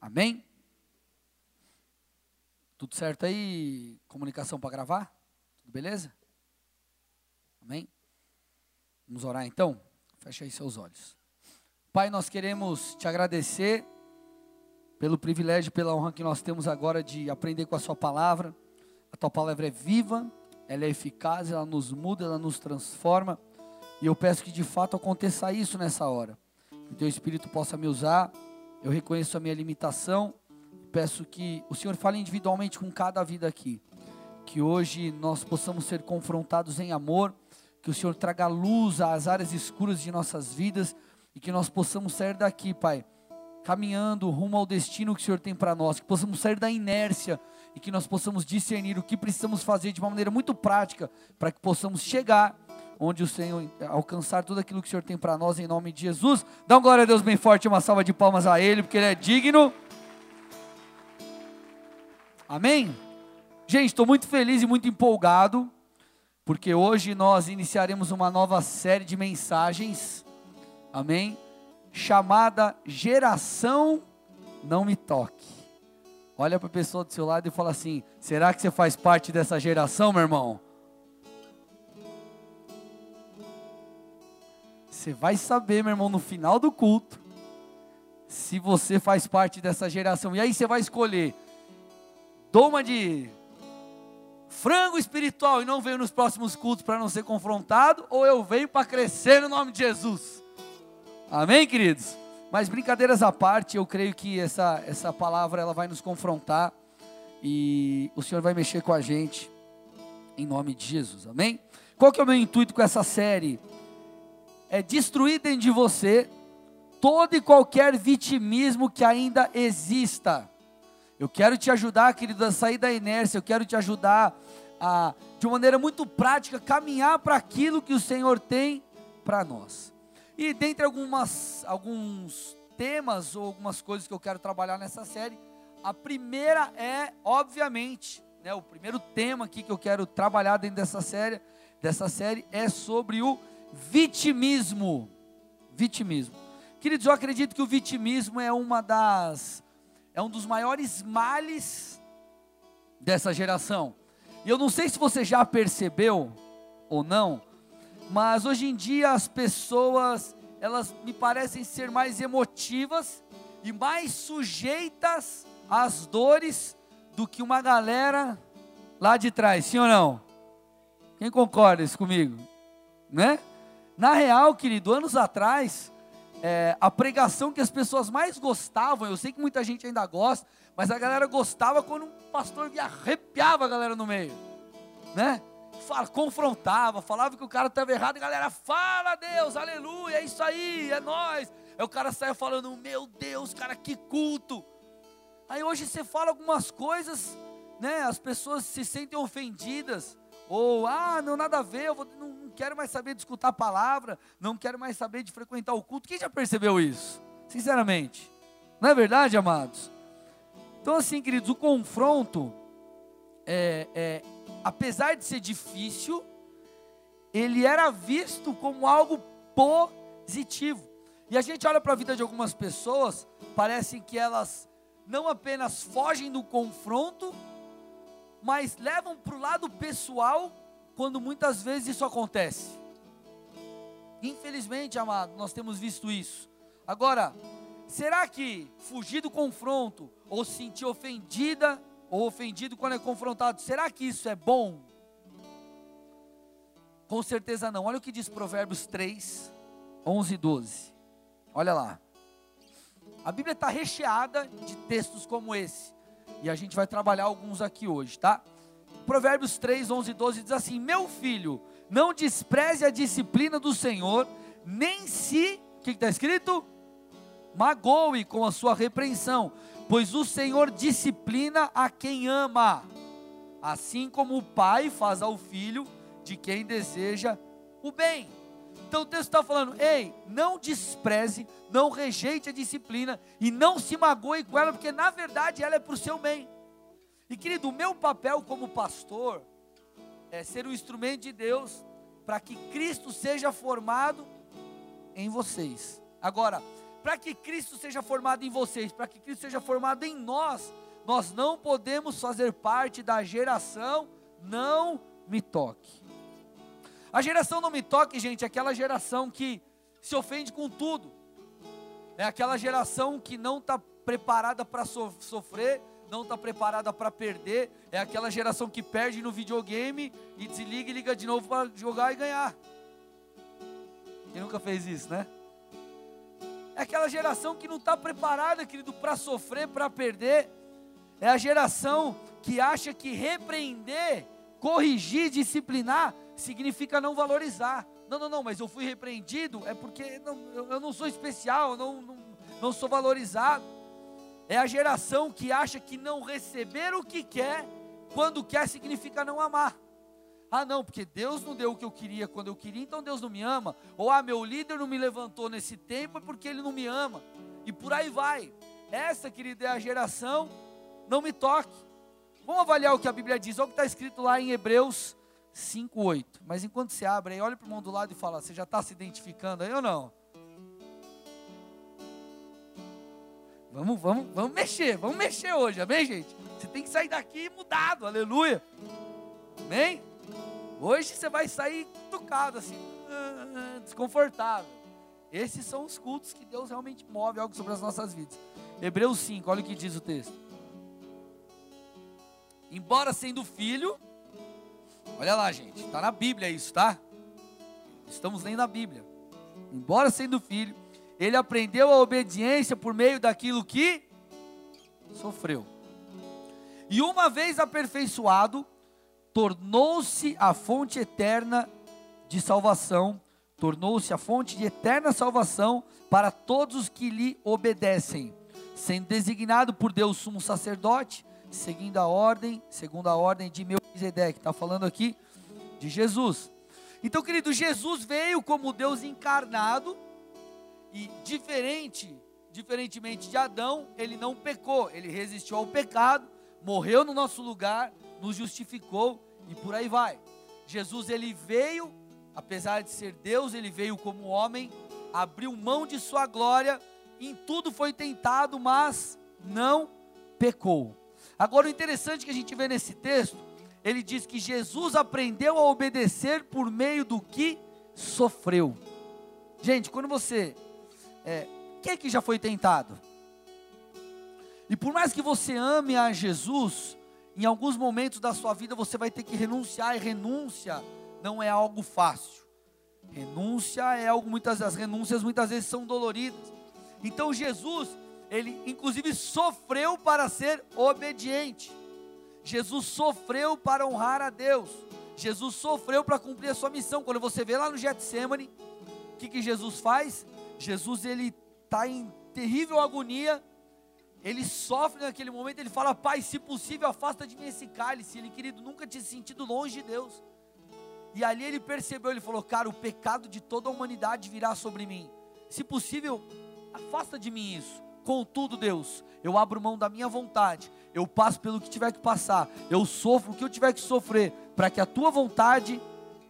Amém? Tudo certo aí? Comunicação para gravar? Tudo beleza? Amém? Vamos orar então? Feche aí seus olhos. Pai, nós queremos te agradecer pelo privilégio, pela honra que nós temos agora de aprender com a Sua palavra. A Tua palavra é viva, ela é eficaz, ela nos muda, ela nos transforma. E eu peço que de fato aconteça isso nessa hora. Que Teu Espírito possa me usar. Eu reconheço a minha limitação. Peço que o Senhor fale individualmente com cada vida aqui. Que hoje nós possamos ser confrontados em amor. Que o Senhor traga luz às áreas escuras de nossas vidas. E que nós possamos sair daqui, Pai, caminhando rumo ao destino que o Senhor tem para nós. Que possamos sair da inércia e que nós possamos discernir o que precisamos fazer de uma maneira muito prática para que possamos chegar onde o Senhor alcançar tudo aquilo que o Senhor tem para nós em nome de Jesus. Dá uma glória a Deus bem forte, uma salva de palmas a Ele, porque Ele é digno. Amém? Gente, estou muito feliz e muito empolgado, porque hoje nós iniciaremos uma nova série de mensagens, amém? Chamada Geração Não Me Toque. Olha para a pessoa do seu lado e fala assim: será que você faz parte dessa geração, meu irmão? Você vai saber, meu irmão, no final do culto, se você faz parte dessa geração. E aí você vai escolher doma de frango espiritual e não venho nos próximos cultos para não ser confrontado, ou eu venho para crescer no nome de Jesus. Amém, queridos? Mas brincadeiras à parte, eu creio que essa, essa palavra ela vai nos confrontar e o Senhor vai mexer com a gente em nome de Jesus. Amém? Qual que é o meu intuito com essa série? É destruir dentro de você todo e qualquer vitimismo que ainda exista. Eu quero te ajudar, querido, a sair da inércia, eu quero te ajudar a, de uma maneira muito prática, caminhar para aquilo que o Senhor tem para nós. E dentre algumas, alguns temas ou algumas coisas que eu quero trabalhar nessa série, a primeira é, obviamente, né, o primeiro tema aqui que eu quero trabalhar dentro dessa série, dessa série é sobre o vitimismo. Vitimismo. Queridos, eu acredito que o vitimismo é uma das é um dos maiores males dessa geração. E eu não sei se você já percebeu ou não, mas hoje em dia as pessoas, elas me parecem ser mais emotivas e mais sujeitas às dores do que uma galera lá de trás, sim ou não? Quem concorda isso comigo? Né? Na real, querido, anos atrás, é, a pregação que as pessoas mais gostavam, eu sei que muita gente ainda gosta, mas a galera gostava quando um pastor arrepiava a galera no meio, né? Fala, confrontava, falava que o cara estava errado, e a galera fala Deus, aleluia, é isso aí, é nós. Aí o cara saia falando, meu Deus, cara, que culto. Aí hoje você fala algumas coisas, né? As pessoas se sentem ofendidas, ou, ah, não, nada a ver, eu vou, não, não quero mais saber de escutar a palavra, não quero mais saber de frequentar o culto. Quem já percebeu isso? Sinceramente. Não é verdade, amados? Então, assim, queridos, o confronto, é, é, apesar de ser difícil, ele era visto como algo positivo. E a gente olha para a vida de algumas pessoas, parece que elas não apenas fogem do confronto, mas levam para o lado pessoal quando muitas vezes isso acontece. Infelizmente, amado, nós temos visto isso. Agora, será que fugir do confronto, ou se sentir ofendida, ou ofendido quando é confrontado, será que isso é bom? Com certeza não. Olha o que diz Provérbios 3, 11 e 12. Olha lá. A Bíblia está recheada de textos como esse. E a gente vai trabalhar alguns aqui hoje, tá? Provérbios 3, 11 e 12 diz assim: Meu filho, não despreze a disciplina do Senhor, nem se, o que está escrito? Magoe com a sua repreensão, pois o Senhor disciplina a quem ama, assim como o pai faz ao filho de quem deseja o bem. Então o texto está falando: ei, não despreze, não rejeite a disciplina e não se magoe com ela, porque na verdade ela é para o seu bem. E querido, o meu papel como pastor é ser o instrumento de Deus para que Cristo seja formado em vocês. Agora, para que Cristo seja formado em vocês, para que Cristo seja formado em nós, nós não podemos fazer parte da geração não me toque. A geração não me toque, gente, é aquela geração que se ofende com tudo. É aquela geração que não está preparada para so sofrer, não está preparada para perder. É aquela geração que perde no videogame e desliga e liga de novo para jogar e ganhar. Quem nunca fez isso, né? É aquela geração que não está preparada, querido, para sofrer, para perder. É a geração que acha que repreender, corrigir, disciplinar, significa não valorizar. Não, não, não, mas eu fui repreendido, é porque não, eu não sou especial, eu não, não, não sou valorizado. É a geração que acha que não receber o que quer, quando quer, significa não amar. Ah, não, porque Deus não deu o que eu queria quando eu queria, então Deus não me ama. Ou, ah, meu líder não me levantou nesse tempo, é porque ele não me ama. E por aí vai. Essa, querida, é a geração, não me toque. Vamos avaliar o que a Bíblia diz. Olha o que está escrito lá em Hebreus 5,8. Mas enquanto você abre aí, olha para o irmão do lado e fala: Você já está se identificando aí ou não? Vamos, vamos, vamos mexer, vamos mexer hoje, amém, gente? Você tem que sair daqui mudado, aleluia. Amém? Hoje você vai sair tocado assim, desconfortável. Esses são os cultos que Deus realmente move algo sobre as nossas vidas. Hebreus 5, olha o que diz o texto. Embora sendo filho, Olha lá, gente, está na Bíblia isso, tá? Estamos lendo a Bíblia. Embora sendo filho, ele aprendeu a obediência por meio daquilo que sofreu. E uma vez aperfeiçoado, tornou-se a fonte eterna de salvação, tornou-se a fonte de eterna salvação para todos os que lhe obedecem, sendo designado por Deus sumo sacerdote, seguindo a ordem, segundo a ordem de Melquisedeque. Está falando aqui de Jesus. Então, querido, Jesus veio como Deus encarnado e diferente, diferentemente de Adão, ele não pecou, ele resistiu ao pecado, morreu no nosso lugar, nos justificou e por aí vai. Jesus ele veio, apesar de ser Deus, ele veio como homem, abriu mão de sua glória, em tudo foi tentado, mas não pecou. Agora o interessante que a gente vê nesse texto, ele diz que Jesus aprendeu a obedecer por meio do que sofreu. Gente, quando você. É, quem é que já foi tentado? E por mais que você ame a Jesus, em alguns momentos da sua vida você vai ter que renunciar, e renúncia não é algo fácil. Renúncia é algo, muitas das renúncias muitas vezes são doloridas. Então Jesus, ele inclusive sofreu para ser obediente. Jesus sofreu para honrar a Deus. Jesus sofreu para cumprir a sua missão. Quando você vê lá no Getsemane, o que, que Jesus faz? Jesus ele está em terrível agonia. Ele sofre naquele momento. Ele fala: Pai, se possível, afasta de mim esse cálice. Ele, querido, nunca tinha se sentido longe de Deus. E ali ele percebeu, ele falou: Cara, o pecado de toda a humanidade virá sobre mim. Se possível, afasta de mim isso. Contudo, Deus, eu abro mão da minha vontade, eu passo pelo que tiver que passar, eu sofro o que eu tiver que sofrer, para que a tua vontade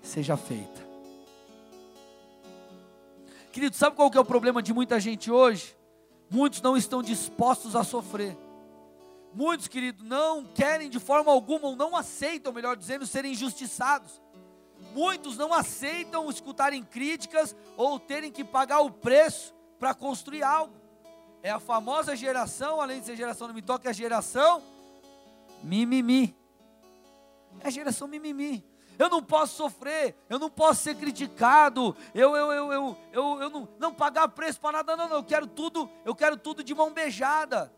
seja feita. Querido, sabe qual que é o problema de muita gente hoje? Muitos não estão dispostos a sofrer. Muitos, querido, não querem de forma alguma, ou não aceitam, melhor dizendo, serem injustiçados. Muitos não aceitam escutarem críticas ou terem que pagar o preço para construir algo. É a famosa geração, além de ser geração não me toca, é a geração mimimi. É a geração mimimi. Eu não posso sofrer, eu não posso ser criticado, eu, eu, eu, eu, eu, eu não, não pagar preço para nada, não, não, eu quero tudo, eu quero tudo de mão beijada.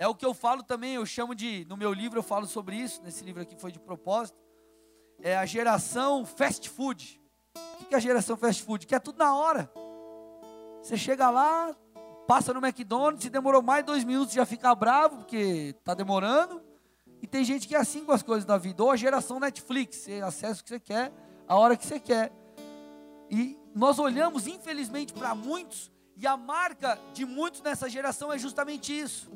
É o que eu falo também, eu chamo de, no meu livro eu falo sobre isso, nesse livro aqui foi de propósito, é a geração fast food. O que é a geração fast food? Que é tudo na hora. Você chega lá, passa no McDonald's, se demorou mais dois minutos já fica bravo, porque está demorando. E tem gente que é assim com as coisas da vida. Ou a geração Netflix, você acessa o que você quer, a hora que você quer. E nós olhamos, infelizmente, para muitos, e a marca de muitos nessa geração é justamente isso.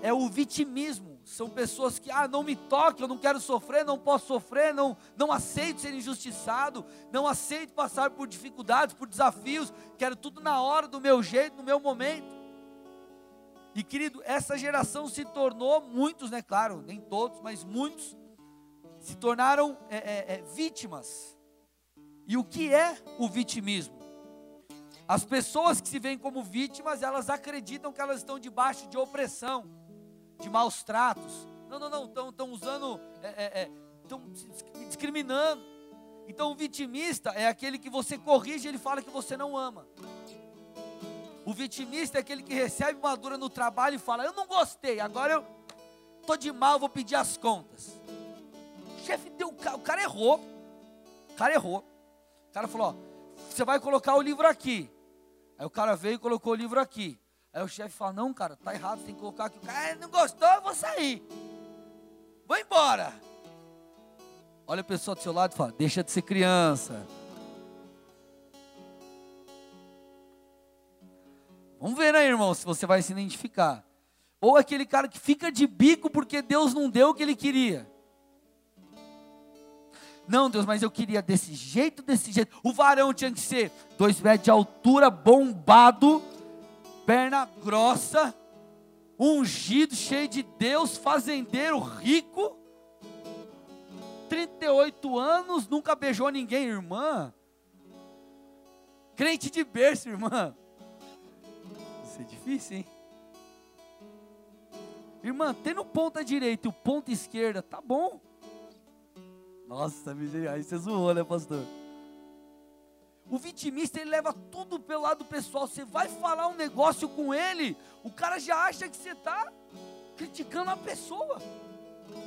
É o vitimismo. São pessoas que, ah, não me toque, eu não quero sofrer, não posso sofrer, não, não aceito ser injustiçado, não aceito passar por dificuldades, por desafios, quero tudo na hora, do meu jeito, no meu momento. E querido, essa geração se tornou, muitos, né, claro, nem todos, mas muitos, se tornaram é, é, é, vítimas. E o que é o vitimismo? As pessoas que se veem como vítimas, elas acreditam que elas estão debaixo de opressão, de maus tratos. Não, não, não, estão, usando, estão é, é, discriminando. Então o vitimista é aquele que você corrige, ele fala que você não ama. O vitimista é aquele que recebe uma dura no trabalho e fala: Eu não gostei, agora eu estou de mal, vou pedir as contas. O chefe deu, o cara errou. O cara errou. O cara falou: ó, Você vai colocar o livro aqui. Aí o cara veio e colocou o livro aqui. Aí o chefe fala: Não, cara, tá errado, tem que colocar aqui. O cara não gostou, eu vou sair. Vou embora. Olha a pessoa do seu lado e fala: Deixa de ser criança. Vamos ver, né, irmão, se você vai se identificar. Ou aquele cara que fica de bico porque Deus não deu o que ele queria. Não, Deus, mas eu queria desse jeito, desse jeito. O varão tinha que ser dois metros de altura, bombado, perna grossa, ungido, cheio de Deus, fazendeiro, rico. 38 anos, nunca beijou ninguém, irmã. Crente de berço, irmã. Isso é difícil, hein? Irmã, tendo ponta direita e o ponta esquerda, tá bom. Nossa, aí você zoou, né, pastor? O vitimista, ele leva tudo pelo lado pessoal. Você vai falar um negócio com ele, o cara já acha que você está criticando a pessoa.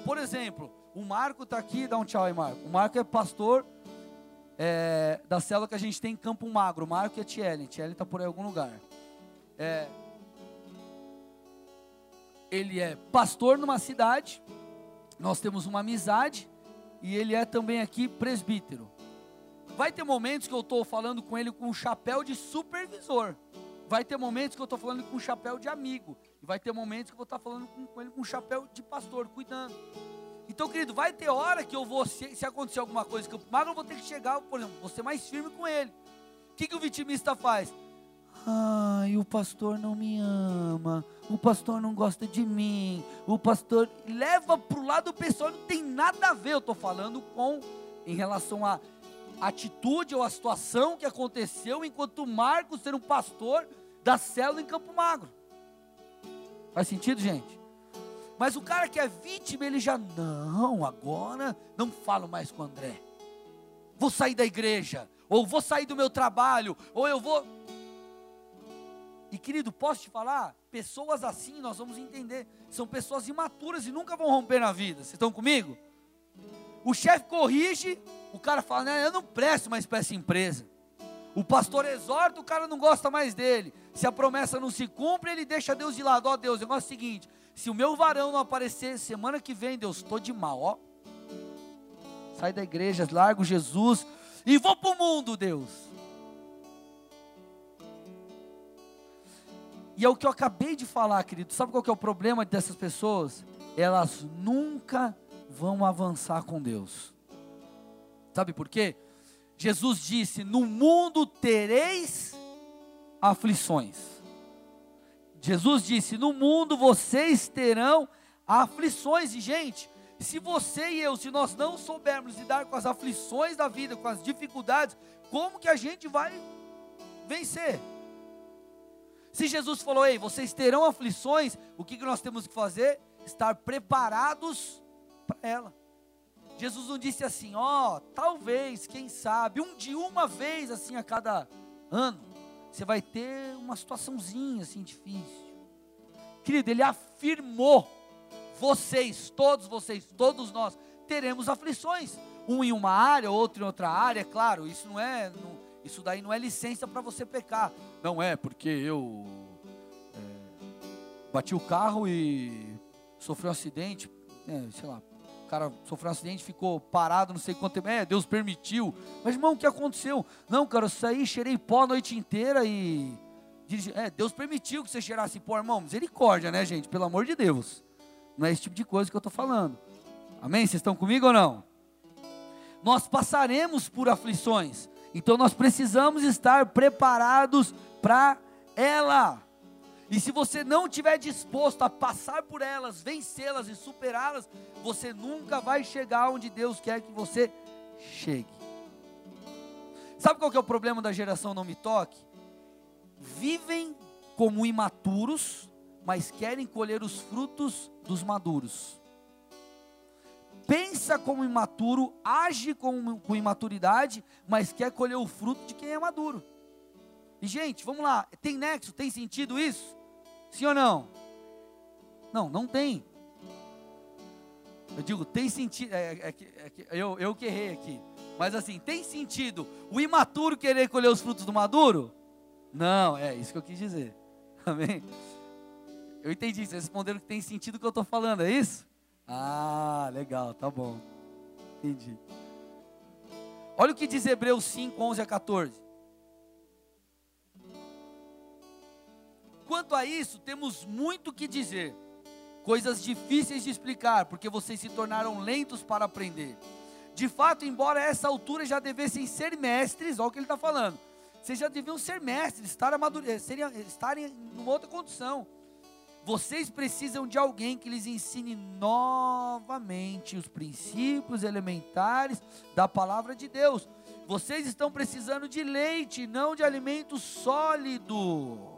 Por exemplo, o Marco está aqui, dá um tchau aí, Marco. O Marco é pastor é, da célula que a gente tem em Campo Magro. O Marco e a Tielen. Tielen está por aí em algum lugar. É, ele é pastor numa cidade, nós temos uma amizade, e ele é também aqui presbítero. Vai ter momentos que eu estou falando com ele com um chapéu de supervisor. Vai ter momentos que eu estou falando com um chapéu de amigo. E vai ter momentos que eu vou estar falando com, com ele com um chapéu de pastor, cuidando. Então, querido, vai ter hora que eu vou, se, se acontecer alguma coisa que eu magro, eu vou ter que chegar, por exemplo, vou ser mais firme com ele. O que, que o vitimista faz? Ai, o pastor não me ama, o pastor não gosta de mim, o pastor leva para o lado pessoal, não tem nada a ver. Eu estou falando com em relação à atitude ou à situação que aconteceu enquanto Marcos ser um pastor da célula em Campo Magro. Faz sentido, gente? Mas o cara que é vítima, ele já, não, agora não falo mais com o André. Vou sair da igreja, ou vou sair do meu trabalho, ou eu vou e querido, posso te falar? Pessoas assim, nós vamos entender, são pessoas imaturas e nunca vão romper na vida. Vocês estão comigo? O chefe corrige, o cara fala, né, eu não presto mais para essa empresa. O pastor exorta, o cara não gosta mais dele. Se a promessa não se cumpre, ele deixa Deus de lado. Ó oh, Deus, o negócio é o seguinte: se o meu varão não aparecer semana que vem, Deus, estou de mal, ó. Sai da igreja, largo Jesus e vou para o mundo, Deus. E é o que eu acabei de falar, querido. Sabe qual que é o problema dessas pessoas? Elas nunca vão avançar com Deus. Sabe por quê? Jesus disse: No mundo tereis aflições. Jesus disse: No mundo vocês terão aflições. E, gente, se você e eu, se nós não soubermos lidar com as aflições da vida, com as dificuldades, como que a gente vai vencer? Se Jesus falou, ei, vocês terão aflições, o que, que nós temos que fazer? Estar preparados para ela. Jesus não disse assim, ó, oh, talvez, quem sabe, um de uma vez assim a cada ano, você vai ter uma situaçãozinha assim difícil. Querido, ele afirmou, vocês, todos vocês, todos nós, teremos aflições. Um em uma área, outro em outra área, claro, isso não é, não, isso daí não é licença para você pecar. Não é porque eu é, bati o carro e sofri um acidente, é, sei lá, o cara sofreu um acidente, ficou parado, não sei quanto tempo. É, Deus permitiu. Mas, irmão, o que aconteceu? Não, cara, eu saí, cheirei pó a noite inteira e. É, Deus permitiu que você cheirasse pó, irmão. Misericórdia, né, gente? Pelo amor de Deus. Não é esse tipo de coisa que eu estou falando. Amém? Vocês estão comigo ou não? Nós passaremos por aflições, então nós precisamos estar preparados para ela. E se você não estiver disposto a passar por elas, vencê-las e superá-las, você nunca vai chegar onde Deus quer que você chegue. Sabe qual que é o problema da geração não me toque? Vivem como imaturos, mas querem colher os frutos dos maduros. Pensa como imaturo, age com, com imaturidade, mas quer colher o fruto de quem é maduro. E gente, vamos lá, tem nexo, tem sentido isso? Sim ou não? Não, não tem. Eu digo, tem sentido. É, é, é, eu, eu que errei aqui. Mas assim, tem sentido o imaturo querer colher os frutos do maduro? Não, é isso que eu quis dizer. Amém? Eu entendi, vocês responderam que tem sentido o que eu estou falando, é isso? Ah, legal, tá bom. Entendi. Olha o que diz Hebreus 5, 11 a 14. Quanto a isso, temos muito que dizer, coisas difíceis de explicar, porque vocês se tornaram lentos para aprender. De fato, embora a essa altura já devessem ser mestres, olha o que ele está falando, vocês já deviam ser mestres, estar estarem, estarem numa outra condição. Vocês precisam de alguém que lhes ensine novamente os princípios elementares da palavra de Deus. Vocês estão precisando de leite, não de alimento sólido.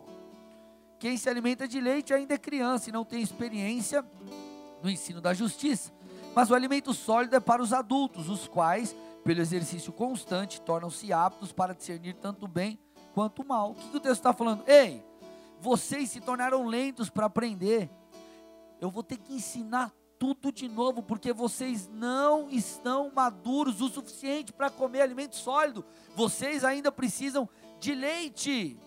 Quem se alimenta de leite ainda é criança e não tem experiência no ensino da justiça. Mas o alimento sólido é para os adultos, os quais, pelo exercício constante, tornam-se aptos para discernir tanto bem quanto mal. O que, que o texto está falando? Ei, vocês se tornaram lentos para aprender. Eu vou ter que ensinar tudo de novo, porque vocês não estão maduros o suficiente para comer alimento sólido. Vocês ainda precisam de leite.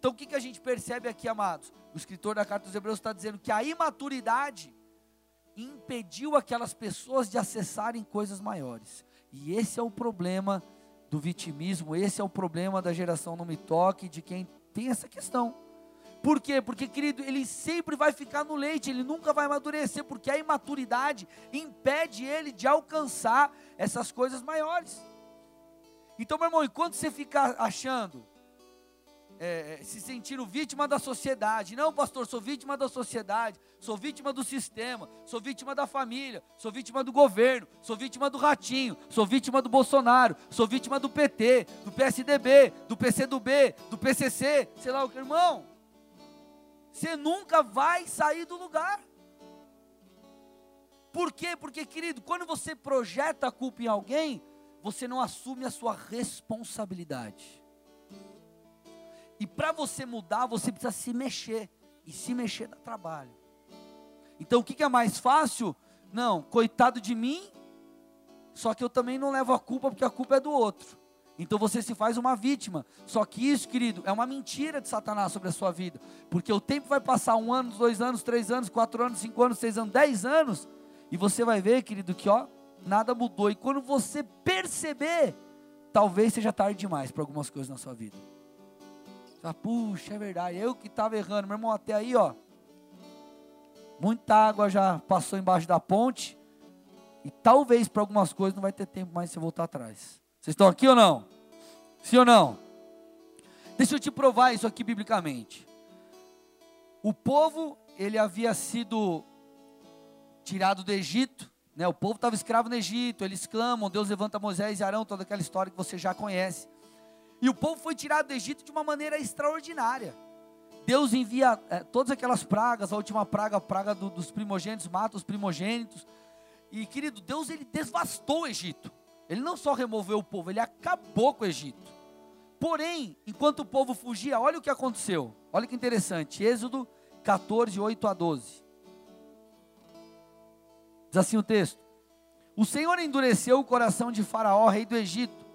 Então o que, que a gente percebe aqui, amados? O escritor da carta dos Hebreus está dizendo que a imaturidade impediu aquelas pessoas de acessarem coisas maiores. E esse é o problema do vitimismo, esse é o problema da geração não me toque, de quem tem essa questão. Por quê? Porque, querido, ele sempre vai ficar no leite, ele nunca vai amadurecer, porque a imaturidade impede ele de alcançar essas coisas maiores. Então, meu irmão, enquanto você ficar achando, é, é, se sentindo vítima da sociedade, não, pastor, sou vítima da sociedade, sou vítima do sistema, sou vítima da família, sou vítima do governo, sou vítima do ratinho, sou vítima do Bolsonaro, sou vítima do PT, do PSDB, do PCdoB, do PCC, sei lá o que, irmão. Você nunca vai sair do lugar. Por quê? Porque, querido, quando você projeta a culpa em alguém, você não assume a sua responsabilidade. E para você mudar, você precisa se mexer. E se mexer dá trabalho. Então o que, que é mais fácil? Não, coitado de mim, só que eu também não levo a culpa, porque a culpa é do outro. Então você se faz uma vítima. Só que isso, querido, é uma mentira de Satanás sobre a sua vida. Porque o tempo vai passar um ano, dois anos, três anos, quatro anos, cinco anos, seis anos, dez anos. E você vai ver, querido, que ó, nada mudou. E quando você perceber, talvez seja tarde demais para algumas coisas na sua vida. Você puxa, é verdade, eu que estava errando. Meu irmão, até aí, ó. Muita água já passou embaixo da ponte. E talvez para algumas coisas não vai ter tempo mais de você voltar atrás. Vocês estão aqui ou não? Sim ou não? Deixa eu te provar isso aqui biblicamente. O povo, ele havia sido tirado do Egito, né? O povo estava escravo no Egito, eles clamam, Deus levanta Moisés e Arão, toda aquela história que você já conhece. E o povo foi tirado do Egito de uma maneira extraordinária. Deus envia é, todas aquelas pragas, a última praga, a praga do, dos primogênitos, mata os primogênitos. E querido, Deus ele devastou o Egito. Ele não só removeu o povo, ele acabou com o Egito. Porém, enquanto o povo fugia, olha o que aconteceu. Olha que interessante. Êxodo 14, 8 a 12. Diz assim o texto: O Senhor endureceu o coração de Faraó, rei do Egito,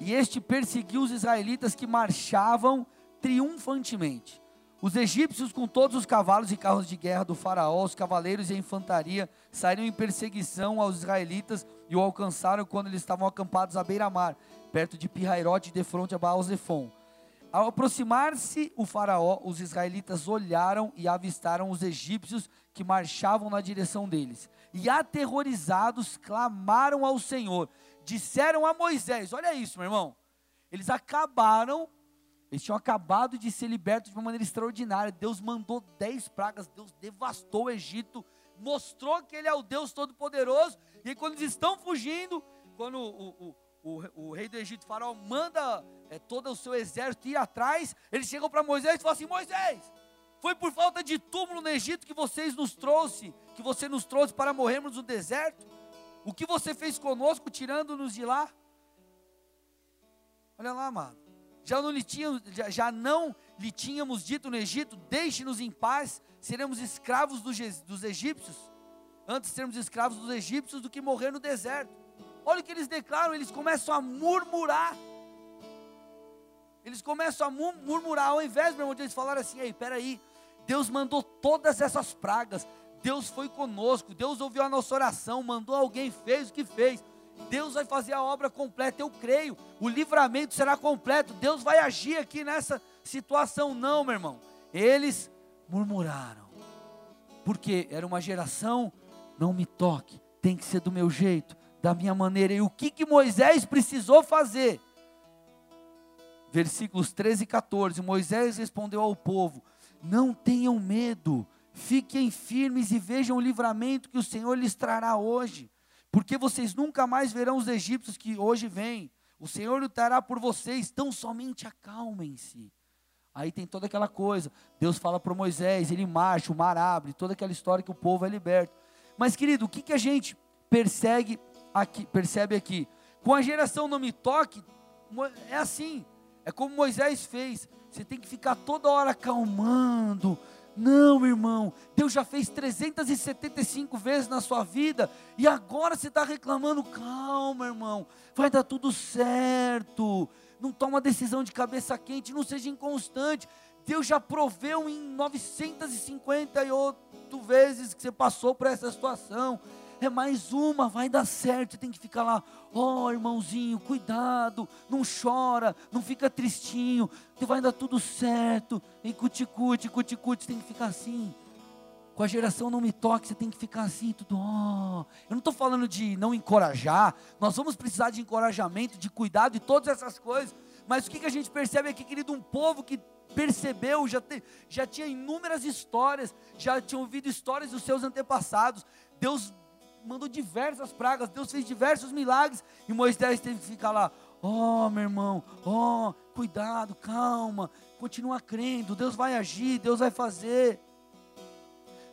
e este perseguiu os israelitas que marchavam triunfantemente. Os egípcios, com todos os cavalos e carros de guerra do faraó, os cavaleiros e a infantaria, saíram em perseguição aos israelitas e o alcançaram quando eles estavam acampados à beira-mar, perto de Pirairote, de fronte a Baal-Zephon. Ao aproximar-se o faraó, os israelitas olharam e avistaram os egípcios que marchavam na direção deles. E aterrorizados clamaram ao Senhor. Disseram a Moisés: Olha isso, meu irmão. Eles acabaram, eles tinham acabado de ser libertos de uma maneira extraordinária. Deus mandou dez pragas, Deus devastou o Egito, mostrou que Ele é o Deus Todo-Poderoso. E quando eles estão fugindo, quando o, o, o, o rei do Egito, Faraó, manda é, todo o seu exército ir atrás, eles chegam para Moisés e falam assim: Moisés, foi por falta de túmulo no Egito que vocês nos trouxe, que você nos trouxe para morrermos no deserto? O que você fez conosco, tirando-nos de lá? Olha lá, amado. Já não, lhe tínhamos, já, já não lhe tínhamos dito no Egito: deixe-nos em paz, seremos escravos dos, dos egípcios. Antes sermos escravos dos egípcios do que morrer no deserto. Olha o que eles declaram, eles começam a murmurar. Eles começam a murmurar, ao invés, meu irmão, de eles falarem assim: ei, peraí, Deus mandou todas essas pragas, Deus foi conosco, Deus ouviu a nossa oração, mandou alguém, fez o que fez. Deus vai fazer a obra completa, eu creio. O livramento será completo. Deus vai agir aqui nessa situação. Não, meu irmão. Eles murmuraram. Porque era uma geração, não me toque, tem que ser do meu jeito, da minha maneira. E o que, que Moisés precisou fazer? Versículos 13 e 14. Moisés respondeu ao povo: Não tenham medo, fiquem firmes e vejam o livramento que o Senhor lhes trará hoje porque vocês nunca mais verão os egípcios que hoje vêm. O Senhor lutará por vocês, tão somente acalmem-se. Aí tem toda aquela coisa. Deus fala para Moisés, ele marcha, o mar abre, toda aquela história que o povo é liberto. Mas, querido, o que, que a gente persegue aqui, percebe aqui? Com a geração não me toque, é assim. É como Moisés fez. Você tem que ficar toda hora acalmando, não, irmão, Deus já fez 375 vezes na sua vida e agora você está reclamando. Calma, irmão, vai dar tudo certo. Não toma decisão de cabeça quente, não seja inconstante. Deus já proveu em 958 vezes que você passou por essa situação é mais uma, vai dar certo. Tem que ficar lá, ó oh, irmãozinho, cuidado, não chora, não fica tristinho, vai dar tudo certo. E cuticute, cuticute, tem que ficar assim. Com a geração não me toque, você tem que ficar assim, tudo. Oh. Eu não estou falando de não encorajar, nós vamos precisar de encorajamento, de cuidado e todas essas coisas. Mas o que, que a gente percebe aqui, querido? Um povo que percebeu, já, te, já tinha inúmeras histórias, já tinha ouvido histórias dos seus antepassados. Deus mandou diversas pragas, Deus fez diversos milagres, e Moisés teve que ficar lá, oh, meu irmão, oh, cuidado, calma, continua crendo, Deus vai agir, Deus vai fazer.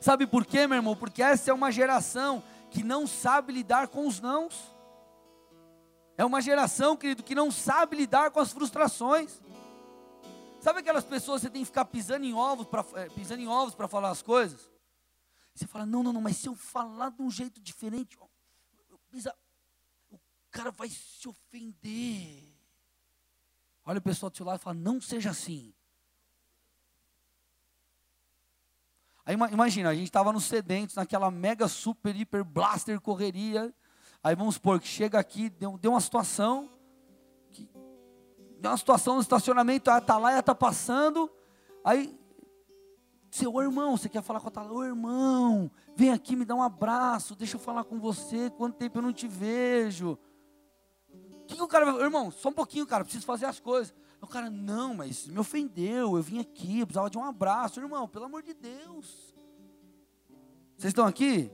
Sabe por quê, meu irmão? Porque essa é uma geração que não sabe lidar com os nãos. É uma geração, querido, que não sabe lidar com as frustrações. Sabe aquelas pessoas que você tem que ficar pisando em ovos para é, pisando em ovos para falar as coisas? Você fala, não, não, não, mas se eu falar de um jeito diferente, ó, o cara vai se ofender. Olha o pessoal do seu lado e fala, não seja assim. Aí imagina, a gente estava nos sedentes, naquela mega super hiper blaster correria. Aí vamos supor que chega aqui, deu, deu uma situação, que, deu uma situação no estacionamento, a Atalaia está passando, aí seu irmão, você quer falar com a Tala? Ô irmão, vem aqui me dá um abraço, deixa eu falar com você. Quanto tempo eu não te vejo? O que, que o cara vai Irmão, só um pouquinho, cara, preciso fazer as coisas. O cara, não, mas me ofendeu, eu vim aqui, eu precisava de um abraço. Irmão, pelo amor de Deus. Vocês estão aqui?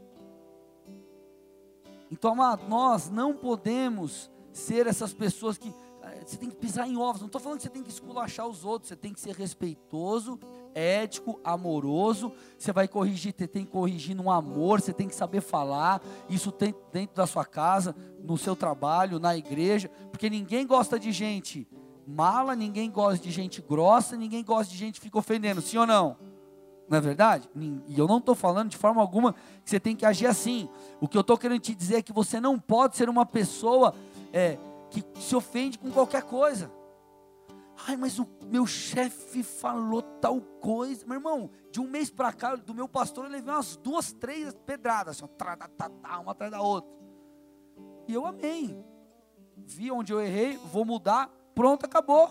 Então, amado, nós não podemos ser essas pessoas que eh, você tem que pisar em ovos. Não estou falando que você tem que esculachar os outros, você tem que ser respeitoso ético, amoroso. Você vai corrigir, você tem que corrigir no amor, você tem que saber falar. Isso tem dentro da sua casa, no seu trabalho, na igreja, porque ninguém gosta de gente mala, ninguém gosta de gente grossa, ninguém gosta de gente que fica ofendendo, sim ou não? Não é verdade? E eu não estou falando de forma alguma que você tem que agir assim. O que eu estou querendo te dizer é que você não pode ser uma pessoa é, que se ofende com qualquer coisa. Ai, mas o meu chefe falou tal coisa. Meu irmão, de um mês para cá, do meu pastor, eu levei umas duas, três pedradas, assim, uma atrás da outra. E eu amei. Vi onde eu errei, vou mudar, pronto, acabou.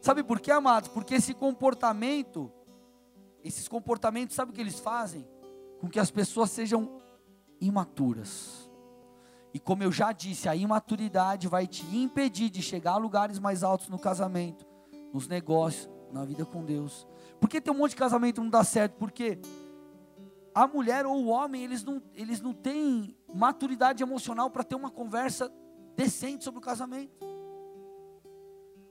Sabe por quê, amados? Porque esse comportamento, esses comportamentos, sabe o que eles fazem? Com que as pessoas sejam imaturas. E como eu já disse, a imaturidade vai te impedir de chegar a lugares mais altos no casamento, nos negócios, na vida com Deus. Por que tem um monte de casamento não dá certo? Porque a mulher ou o homem, eles não, eles não têm maturidade emocional para ter uma conversa decente sobre o casamento.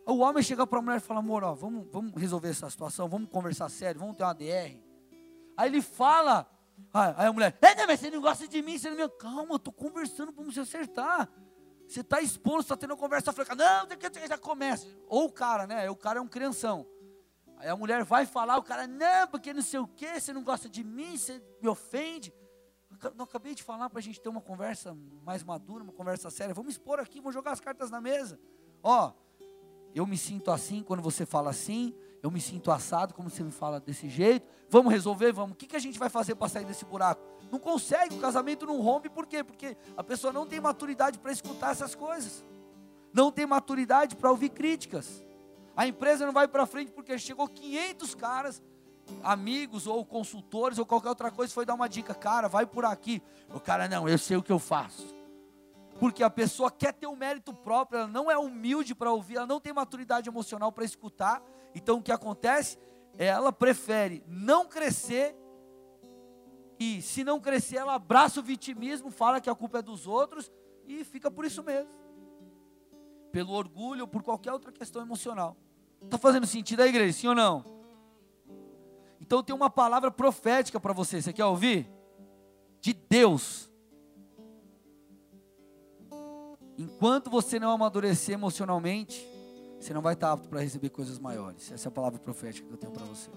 O homem chega para a mulher e fala: amor, ó, vamos, vamos resolver essa situação, vamos conversar sério, vamos ter uma DR. Aí ele fala, aí a mulher, é, mas você não gosta de mim, você não me. Calma, eu estou conversando para você acertar. Você está exposto, está tendo uma conversa franca. Não, já começa. Ou o cara, né? O cara é um crianção. Aí a mulher vai falar, o cara, não, porque não sei o que, você não gosta de mim, você me ofende. Não acabei de falar para a gente ter uma conversa mais madura, uma conversa séria. Vamos expor aqui, vamos jogar as cartas na mesa. Ó, eu me sinto assim quando você fala assim, eu me sinto assado como você me fala desse jeito. Vamos resolver, vamos. O que, que a gente vai fazer para sair desse buraco? Não consegue, o casamento não rompe, por quê? Porque a pessoa não tem maturidade para escutar essas coisas, não tem maturidade para ouvir críticas. A empresa não vai para frente porque chegou 500 caras, amigos ou consultores ou qualquer outra coisa, foi dar uma dica, cara, vai por aqui. O cara, não, eu sei o que eu faço. Porque a pessoa quer ter um mérito próprio, ela não é humilde para ouvir, ela não tem maturidade emocional para escutar. Então o que acontece? Ela prefere não crescer e se não crescer, ela abraça o vitimismo, fala que a culpa é dos outros e fica por isso mesmo. Pelo orgulho ou por qualquer outra questão emocional. Está fazendo sentido aí, igreja? Sim ou não? Então tem uma palavra profética para você. Você quer ouvir? De Deus. Enquanto você não amadurecer emocionalmente, você não vai estar apto para receber coisas maiores. Essa é a palavra profética que eu tenho para você.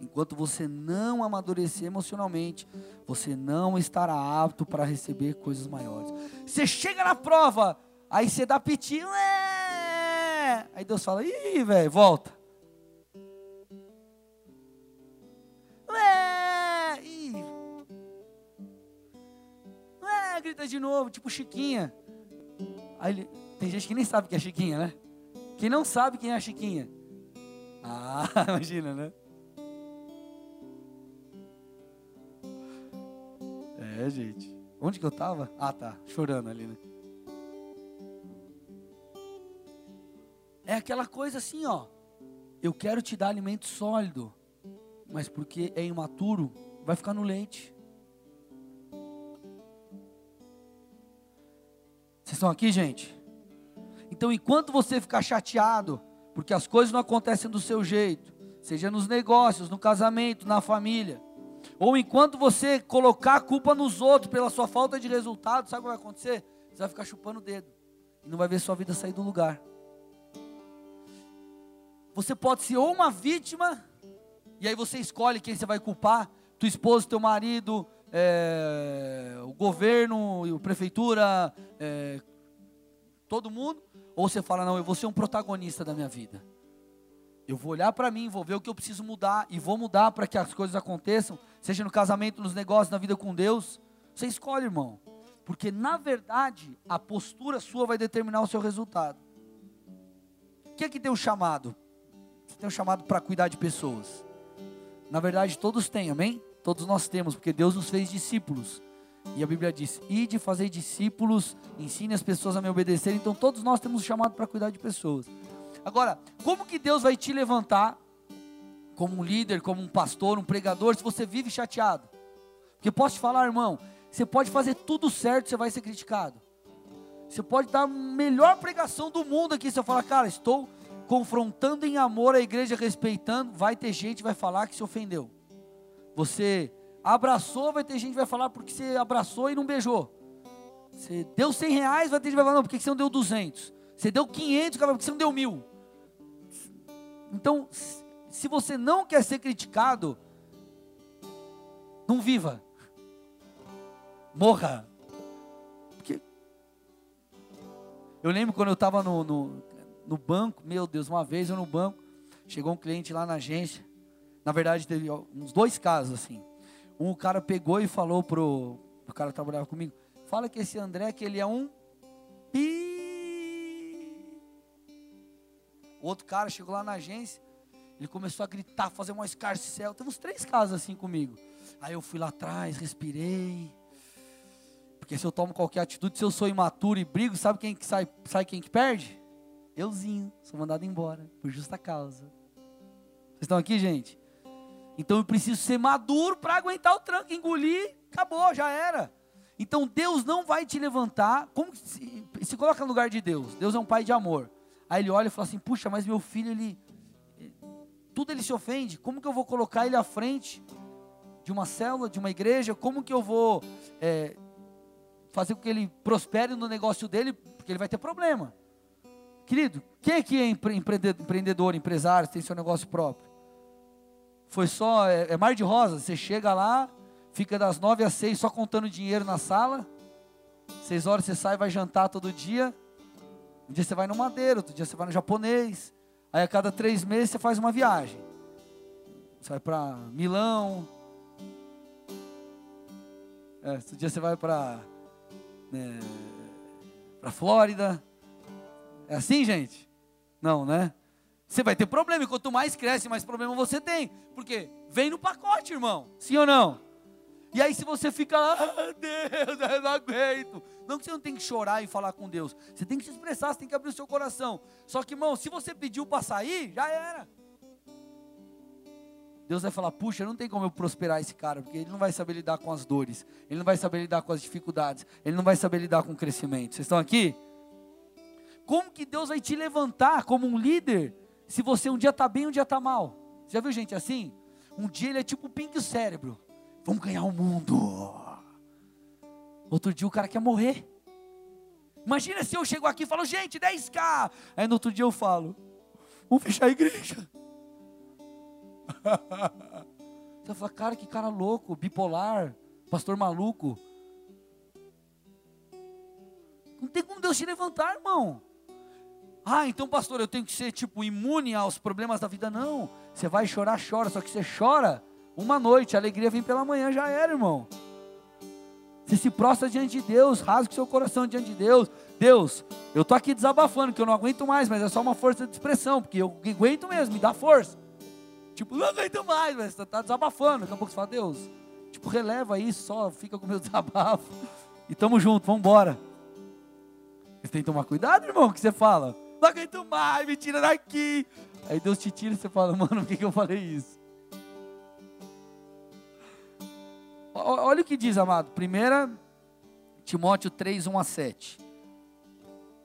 Enquanto você não amadurecer emocionalmente, você não estará apto para receber coisas maiores. Você chega na prova, aí você dá piti, Aí Deus fala: ih, velho, volta. Ué, ih. Ué, grita de novo, tipo Chiquinha. Aí ele, tem gente que nem sabe que é Chiquinha, né? Quem não sabe quem é a Chiquinha? Ah, imagina, né? É, gente. Onde que eu tava? Ah, tá. Chorando ali, né? É aquela coisa assim, ó. Eu quero te dar alimento sólido, mas porque é imaturo, vai ficar no leite. Vocês estão aqui, gente? Então, enquanto você ficar chateado, porque as coisas não acontecem do seu jeito, seja nos negócios, no casamento, na família, ou enquanto você colocar a culpa nos outros pela sua falta de resultado, sabe o que vai acontecer? Você vai ficar chupando o dedo e não vai ver sua vida sair do lugar. Você pode ser ou uma vítima, e aí você escolhe quem você vai culpar, tua esposa, teu marido, é, o governo, a prefeitura, é, todo mundo, ou você fala, não, eu vou ser um protagonista da minha vida. Eu vou olhar para mim, vou ver o que eu preciso mudar e vou mudar para que as coisas aconteçam, seja no casamento, nos negócios, na vida com Deus. Você escolhe, irmão. Porque na verdade, a postura sua vai determinar o seu resultado. O que é que tem um chamado? Você tem um chamado para cuidar de pessoas. Na verdade, todos têm, amém? Todos nós temos, porque Deus nos fez discípulos. E a Bíblia diz: e de fazer discípulos, ensine as pessoas a me obedecer. Então, todos nós temos chamado para cuidar de pessoas. Agora, como que Deus vai te levantar como um líder, como um pastor, um pregador, se você vive chateado? Porque posso te falar, irmão, você pode fazer tudo certo, você vai ser criticado. Você pode dar a melhor pregação do mundo aqui, você fala, cara, estou confrontando em amor a igreja, respeitando, vai ter gente vai falar que se ofendeu. Você abraçou, vai ter gente que vai falar porque você abraçou e não beijou. Você deu 100 reais, vai ter gente que vai falar, não, porque você não deu 200? Você deu 500, porque você não deu mil. Então, se você não quer ser criticado, não viva. Morra. Porque eu lembro quando eu estava no, no, no, banco, meu Deus, uma vez eu no banco, chegou um cliente lá na agência. Na verdade, teve uns dois casos assim. Um cara pegou e falou pro, pro cara que trabalhava comigo: Fala que esse André, que ele é um pi. O outro cara chegou lá na agência, ele começou a gritar, fazer um escarcel. Teve uns três casos assim comigo. Aí eu fui lá atrás, respirei. Porque se eu tomo qualquer atitude, se eu sou imaturo e brigo, sabe quem que sai, sai quem que perde? Euzinho, sou mandado embora, por justa causa. Vocês estão aqui, gente? Então eu preciso ser maduro para aguentar o tranco, engolir, acabou, já era. Então Deus não vai te levantar. Como se, se coloca no lugar de Deus? Deus é um pai de amor. Aí ele olha e fala assim: puxa, mas meu filho, ele. Tudo ele se ofende. Como que eu vou colocar ele à frente de uma célula, de uma igreja? Como que eu vou é, fazer com que ele prospere no negócio dele? Porque ele vai ter problema. Querido, quem aqui é empreendedor, empresário, tem seu negócio próprio? Foi só, é, é mar de rosa. Você chega lá, fica das nove às seis só contando dinheiro na sala. Seis horas você sai, vai jantar todo dia. Um dia você vai no madeiro, outro dia você vai no japonês. Aí a cada três meses você faz uma viagem. Você vai para Milão. É, outro dia você vai para né, para Flórida. É assim, gente? Não, né? Você vai ter problema. E quanto mais cresce, mais problema você tem. Porque vem no pacote, irmão. Sim ou não? E aí, se você fica lá, ah, Deus, eu não aguento. Não que você não tem que chorar e falar com Deus. Você tem que se expressar, você tem que abrir o seu coração. Só que, irmão, se você pediu para sair, já era. Deus vai falar: puxa, não tem como eu prosperar esse cara, porque ele não vai saber lidar com as dores, ele não vai saber lidar com as dificuldades, ele não vai saber lidar com o crescimento. Vocês estão aqui? Como que Deus vai te levantar como um líder se você um dia está bem, um dia está mal? Já viu gente assim? Um dia ele é tipo o pink cérebro. Vamos ganhar o mundo. Outro dia o cara quer morrer. Imagina se eu chego aqui e falo, gente, 10k. Aí no outro dia eu falo, vamos fechar a igreja. Você fala, cara, que cara louco, bipolar, pastor maluco. Não tem como Deus te levantar, irmão. Ah, então, pastor, eu tenho que ser tipo imune aos problemas da vida. Não. Você vai chorar, chora. Só que você chora uma noite, a alegria vem pela manhã, já era, irmão. Você se prostra diante de Deus, rasga o seu coração diante de Deus. Deus, eu tô aqui desabafando, que eu não aguento mais, mas é só uma força de expressão, porque eu aguento mesmo, me dá força. Tipo, não aguento mais, mas você tá desabafando. Daqui a pouco você fala, Deus, tipo, releva isso, só fica com o meu desabafo. E tamo junto, vamos embora. Você tem que tomar cuidado, irmão, que você fala. Não aguento mais, me tira daqui. Aí Deus te tira e você fala, mano, por que, que eu falei isso? Olha o que diz, amado. 1 Timóteo 3, 1 a 7.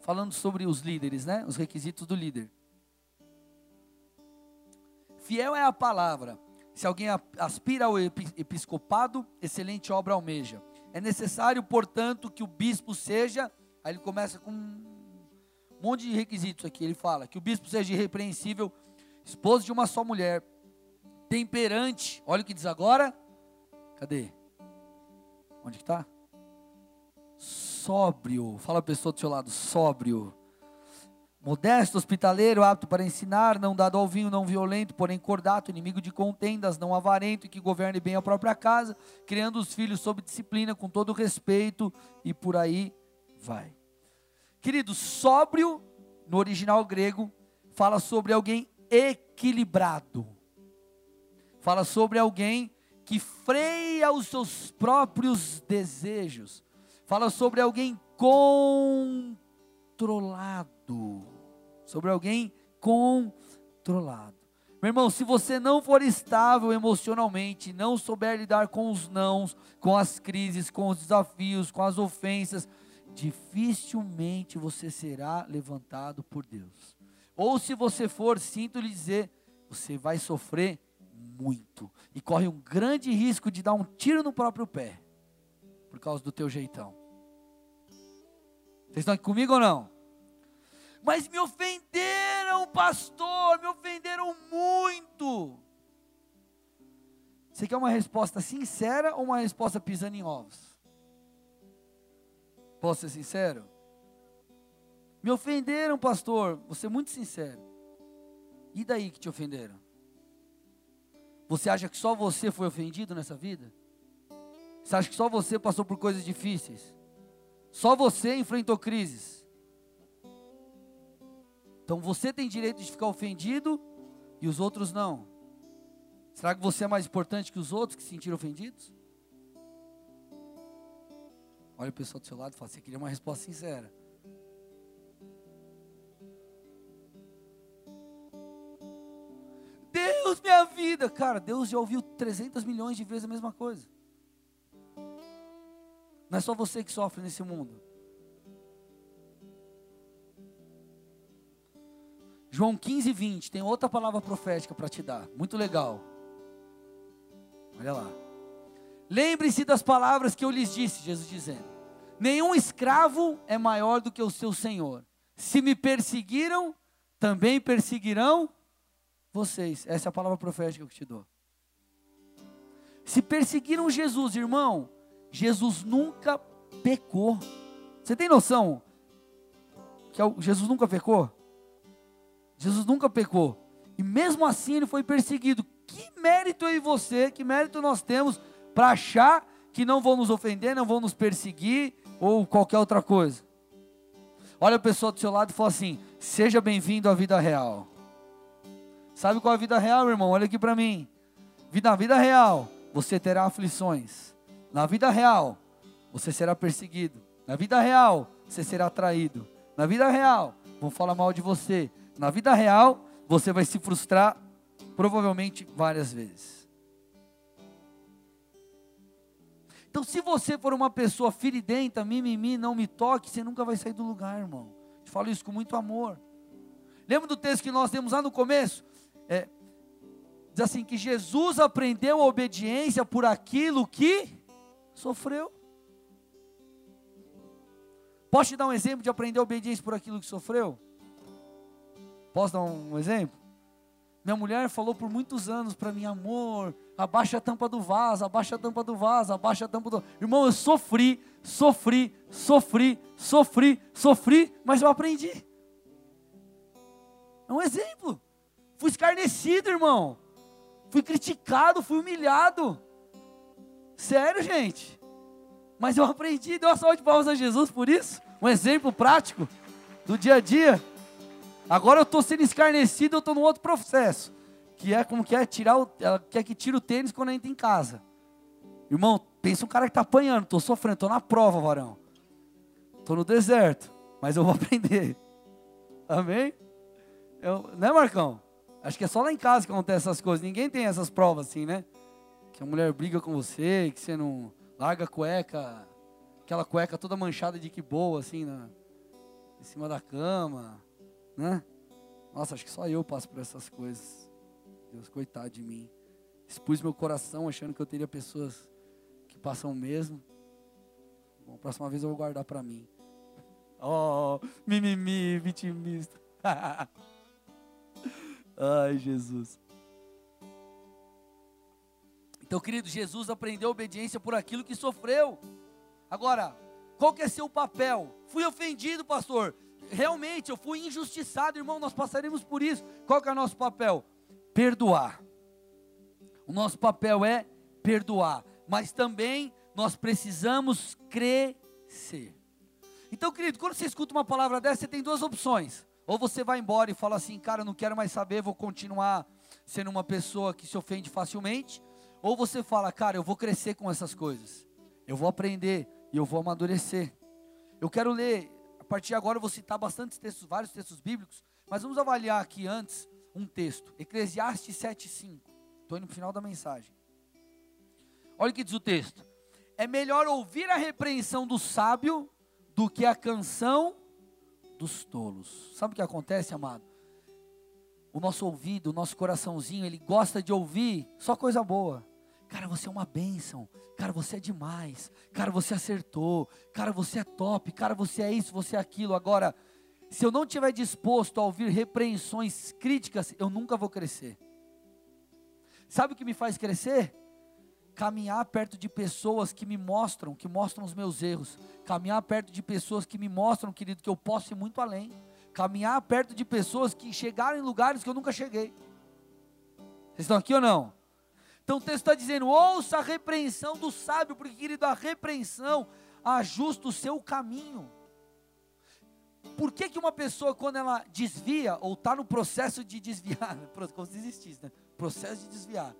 Falando sobre os líderes, né? Os requisitos do líder. Fiel é a palavra. Se alguém aspira ao episcopado, excelente obra almeja. É necessário, portanto, que o bispo seja. Aí ele começa com um monte de requisitos aqui. Ele fala que o bispo seja irrepreensível, esposo de uma só mulher, temperante. Olha o que diz agora. Cadê? Onde está? Sóbrio. Fala a pessoa do seu lado, sóbrio. Modesto, hospitaleiro, apto para ensinar, não dado ao vinho, não violento, porém cordato, inimigo de contendas, não avarento e que governe bem a própria casa, criando os filhos sob disciplina, com todo respeito e por aí vai. Querido, sóbrio, no original grego, fala sobre alguém equilibrado. Fala sobre alguém que freia os seus próprios desejos. Fala sobre alguém controlado. Sobre alguém controlado. Meu irmão, se você não for estável emocionalmente, não souber lidar com os nãos, com as crises, com os desafios, com as ofensas, dificilmente você será levantado por Deus. Ou se você for, sinto lhe dizer, você vai sofrer muito e corre um grande risco de dar um tiro no próprio pé por causa do teu jeitão. Vocês estão aqui comigo ou não? Mas me ofenderam, pastor, me ofenderam muito. Você quer uma resposta sincera ou uma resposta pisando em ovos? Posso ser sincero? Me ofenderam, pastor. Vou ser muito sincero. E daí que te ofenderam? Você acha que só você foi ofendido nessa vida? Você acha que só você passou por coisas difíceis? Só você enfrentou crises? Então você tem direito de ficar ofendido e os outros não. Será que você é mais importante que os outros que se sentiram ofendidos? Olha o pessoal do seu lado e fala: Você queria uma resposta sincera. Deus, minha vida. Cara, Deus já ouviu 300 milhões de vezes a mesma coisa. Não é só você que sofre nesse mundo. João 15, 20, tem outra palavra profética para te dar. Muito legal. Olha lá. Lembre-se das palavras que eu lhes disse, Jesus dizendo: Nenhum escravo é maior do que o seu senhor. Se me perseguiram, também perseguirão vocês. Essa é a palavra profética que eu te dou. Se perseguiram Jesus, irmão, Jesus nunca pecou. Você tem noção que Jesus nunca pecou? Jesus nunca pecou. E mesmo assim ele foi perseguido. Que mérito eu e você, que mérito nós temos para achar que não vão nos ofender, não vão nos perseguir ou qualquer outra coisa? Olha a pessoa do seu lado e fala assim: Seja bem-vindo à vida real. Sabe qual é a vida real, irmão? Olha aqui para mim. Na vida real, você terá aflições. Na vida real, você será perseguido. Na vida real, você será traído. Na vida real, vão falar mal de você. Na vida real, você vai se frustrar provavelmente várias vezes. Então, se você for uma pessoa firidenta, mimimi, não me toque, você nunca vai sair do lugar, irmão. Te falo isso com muito amor. Lembra do texto que nós temos lá no começo? é, diz assim: que Jesus aprendeu a obediência por aquilo que sofreu. Posso te dar um exemplo de aprender a obediência por aquilo que sofreu? Posso dar um exemplo? Minha mulher falou por muitos anos para mim, amor, abaixa a tampa do vaso, abaixa a tampa do vaso, abaixa a tampa do. Irmão, eu sofri, sofri, sofri, sofri, sofri, mas eu aprendi. É um exemplo. Fui escarnecido, irmão. Fui criticado, fui humilhado. Sério, gente. Mas eu aprendi, deu uma salva de palmas a Jesus por isso. Um exemplo prático do dia a dia. Agora eu estou sendo escarnecido, eu estou num outro processo. Que é como que é tirar o, ela quer que tire o tênis quando entra em casa. Irmão, pensa um cara que está apanhando, estou sofrendo, estou na prova, varão. Estou no deserto, mas eu vou aprender. Amém? Eu, né, Marcão? Acho que é só lá em casa que acontece essas coisas. Ninguém tem essas provas assim, né? Que a mulher briga com você, que você não larga a cueca, aquela cueca toda manchada de que boa, assim, na, em cima da cama, né? Nossa, acho que só eu passo por essas coisas. Deus, coitado de mim. Expus meu coração achando que eu teria pessoas que passam o mesmo. Bom, próxima vez eu vou guardar para mim. Oh, mimimi, vitimista. Ai, Jesus. Então, querido, Jesus aprendeu obediência por aquilo que sofreu. Agora, qual que é seu papel? Fui ofendido, pastor. Realmente, eu fui injustiçado, irmão. Nós passaremos por isso. Qual que é o nosso papel? Perdoar. O nosso papel é perdoar. Mas também nós precisamos crescer. Então, querido, quando você escuta uma palavra dessa, você tem duas opções. Ou você vai embora e fala assim, cara, não quero mais saber, vou continuar sendo uma pessoa que se ofende facilmente. Ou você fala, cara, eu vou crescer com essas coisas. Eu vou aprender e eu vou amadurecer. Eu quero ler, a partir de agora eu vou citar bastantes textos, vários textos bíblicos, mas vamos avaliar aqui antes um texto. Eclesiastes 7,5. Estou indo no final da mensagem. Olha o que diz o texto. É melhor ouvir a repreensão do sábio do que a canção dos tolos. Sabe o que acontece, amado? O nosso ouvido, o nosso coraçãozinho, ele gosta de ouvir só coisa boa. Cara, você é uma bênção. Cara, você é demais. Cara, você acertou. Cara, você é top. Cara, você é isso, você é aquilo. Agora, se eu não estiver disposto a ouvir repreensões críticas, eu nunca vou crescer. Sabe o que me faz crescer? caminhar perto de pessoas que me mostram, que mostram os meus erros, caminhar perto de pessoas que me mostram, querido, que eu posso ir muito além, caminhar perto de pessoas que chegaram em lugares que eu nunca cheguei. Vocês estão aqui ou não? Então o texto está dizendo: ouça a repreensão do sábio, porque, querido, a repreensão ajusta o seu caminho. por que, que uma pessoa, quando ela desvia, ou está no processo de desviar, como se existisse, né? Processo de desviar.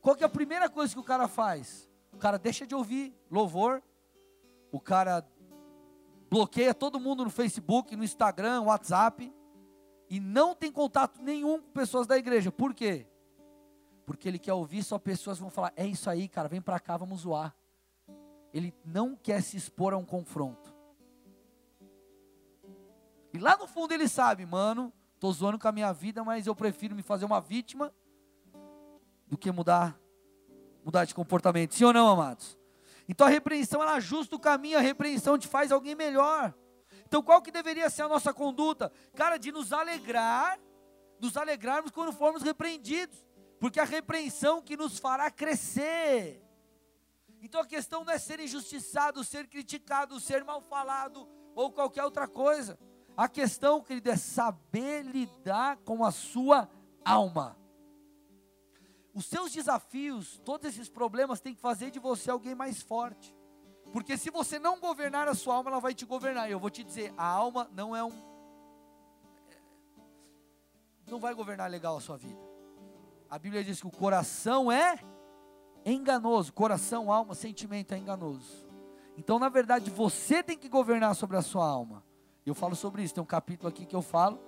Qual que é a primeira coisa que o cara faz? O cara deixa de ouvir louvor, o cara bloqueia todo mundo no Facebook, no Instagram, WhatsApp, e não tem contato nenhum com pessoas da igreja. Por quê? Porque ele quer ouvir só pessoas vão falar: é isso aí, cara, vem para cá, vamos zoar. Ele não quer se expor a um confronto. E lá no fundo ele sabe, mano, tô zoando com a minha vida, mas eu prefiro me fazer uma vítima do que mudar mudar de comportamento. Sim ou não, amados? Então a repreensão ela ajusta o caminho, a repreensão te faz alguém melhor. Então qual que deveria ser a nossa conduta? Cara, de nos alegrar, nos alegrarmos quando formos repreendidos, porque a repreensão que nos fará crescer. Então a questão não é ser injustiçado, ser criticado, ser mal falado ou qualquer outra coisa. A questão, querido, é saber lidar com a sua alma. Os seus desafios, todos esses problemas, têm que fazer de você alguém mais forte. Porque se você não governar a sua alma, ela vai te governar. E eu vou te dizer, a alma não é um. Não vai governar legal a sua vida. A Bíblia diz que o coração é enganoso. Coração, alma, sentimento é enganoso. Então, na verdade, você tem que governar sobre a sua alma. Eu falo sobre isso. Tem um capítulo aqui que eu falo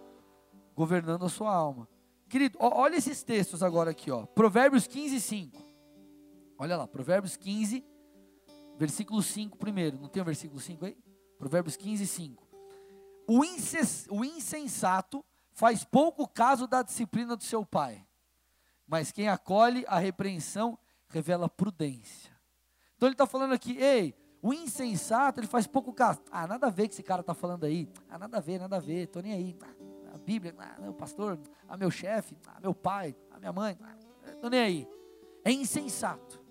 governando a sua alma. Querido, olha esses textos agora aqui, ó. Provérbios 15, 5. Olha lá, Provérbios 15, versículo 5 primeiro. Não tem o versículo 5 aí? Provérbios 15, 5. O, o insensato faz pouco caso da disciplina do seu pai, mas quem acolhe a repreensão revela prudência. Então ele está falando aqui, ei, o insensato ele faz pouco caso. Ah, nada a ver que esse cara está falando aí. Ah, nada a ver, nada a ver, estou nem aí. Ah, a Bíblia, ah, meu pastor, a meu chefe, a meu pai, a minha mãe, estou nem aí. É insensato.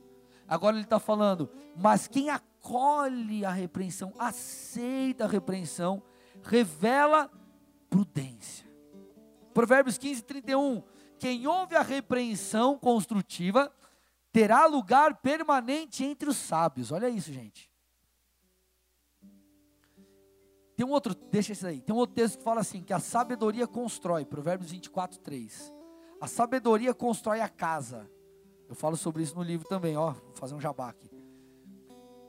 Agora ele está falando, mas quem acolhe a repreensão, aceita a repreensão, revela prudência. Provérbios 15, 31. Quem ouve a repreensão construtiva terá lugar permanente entre os sábios. Olha isso, gente. Tem um outro, deixa esse aí. Tem um outro texto que fala assim: que a sabedoria constrói, Provérbios 24, 3. A sabedoria constrói a casa. Eu falo sobre isso no livro também, ó. Vou fazer um jabá aqui.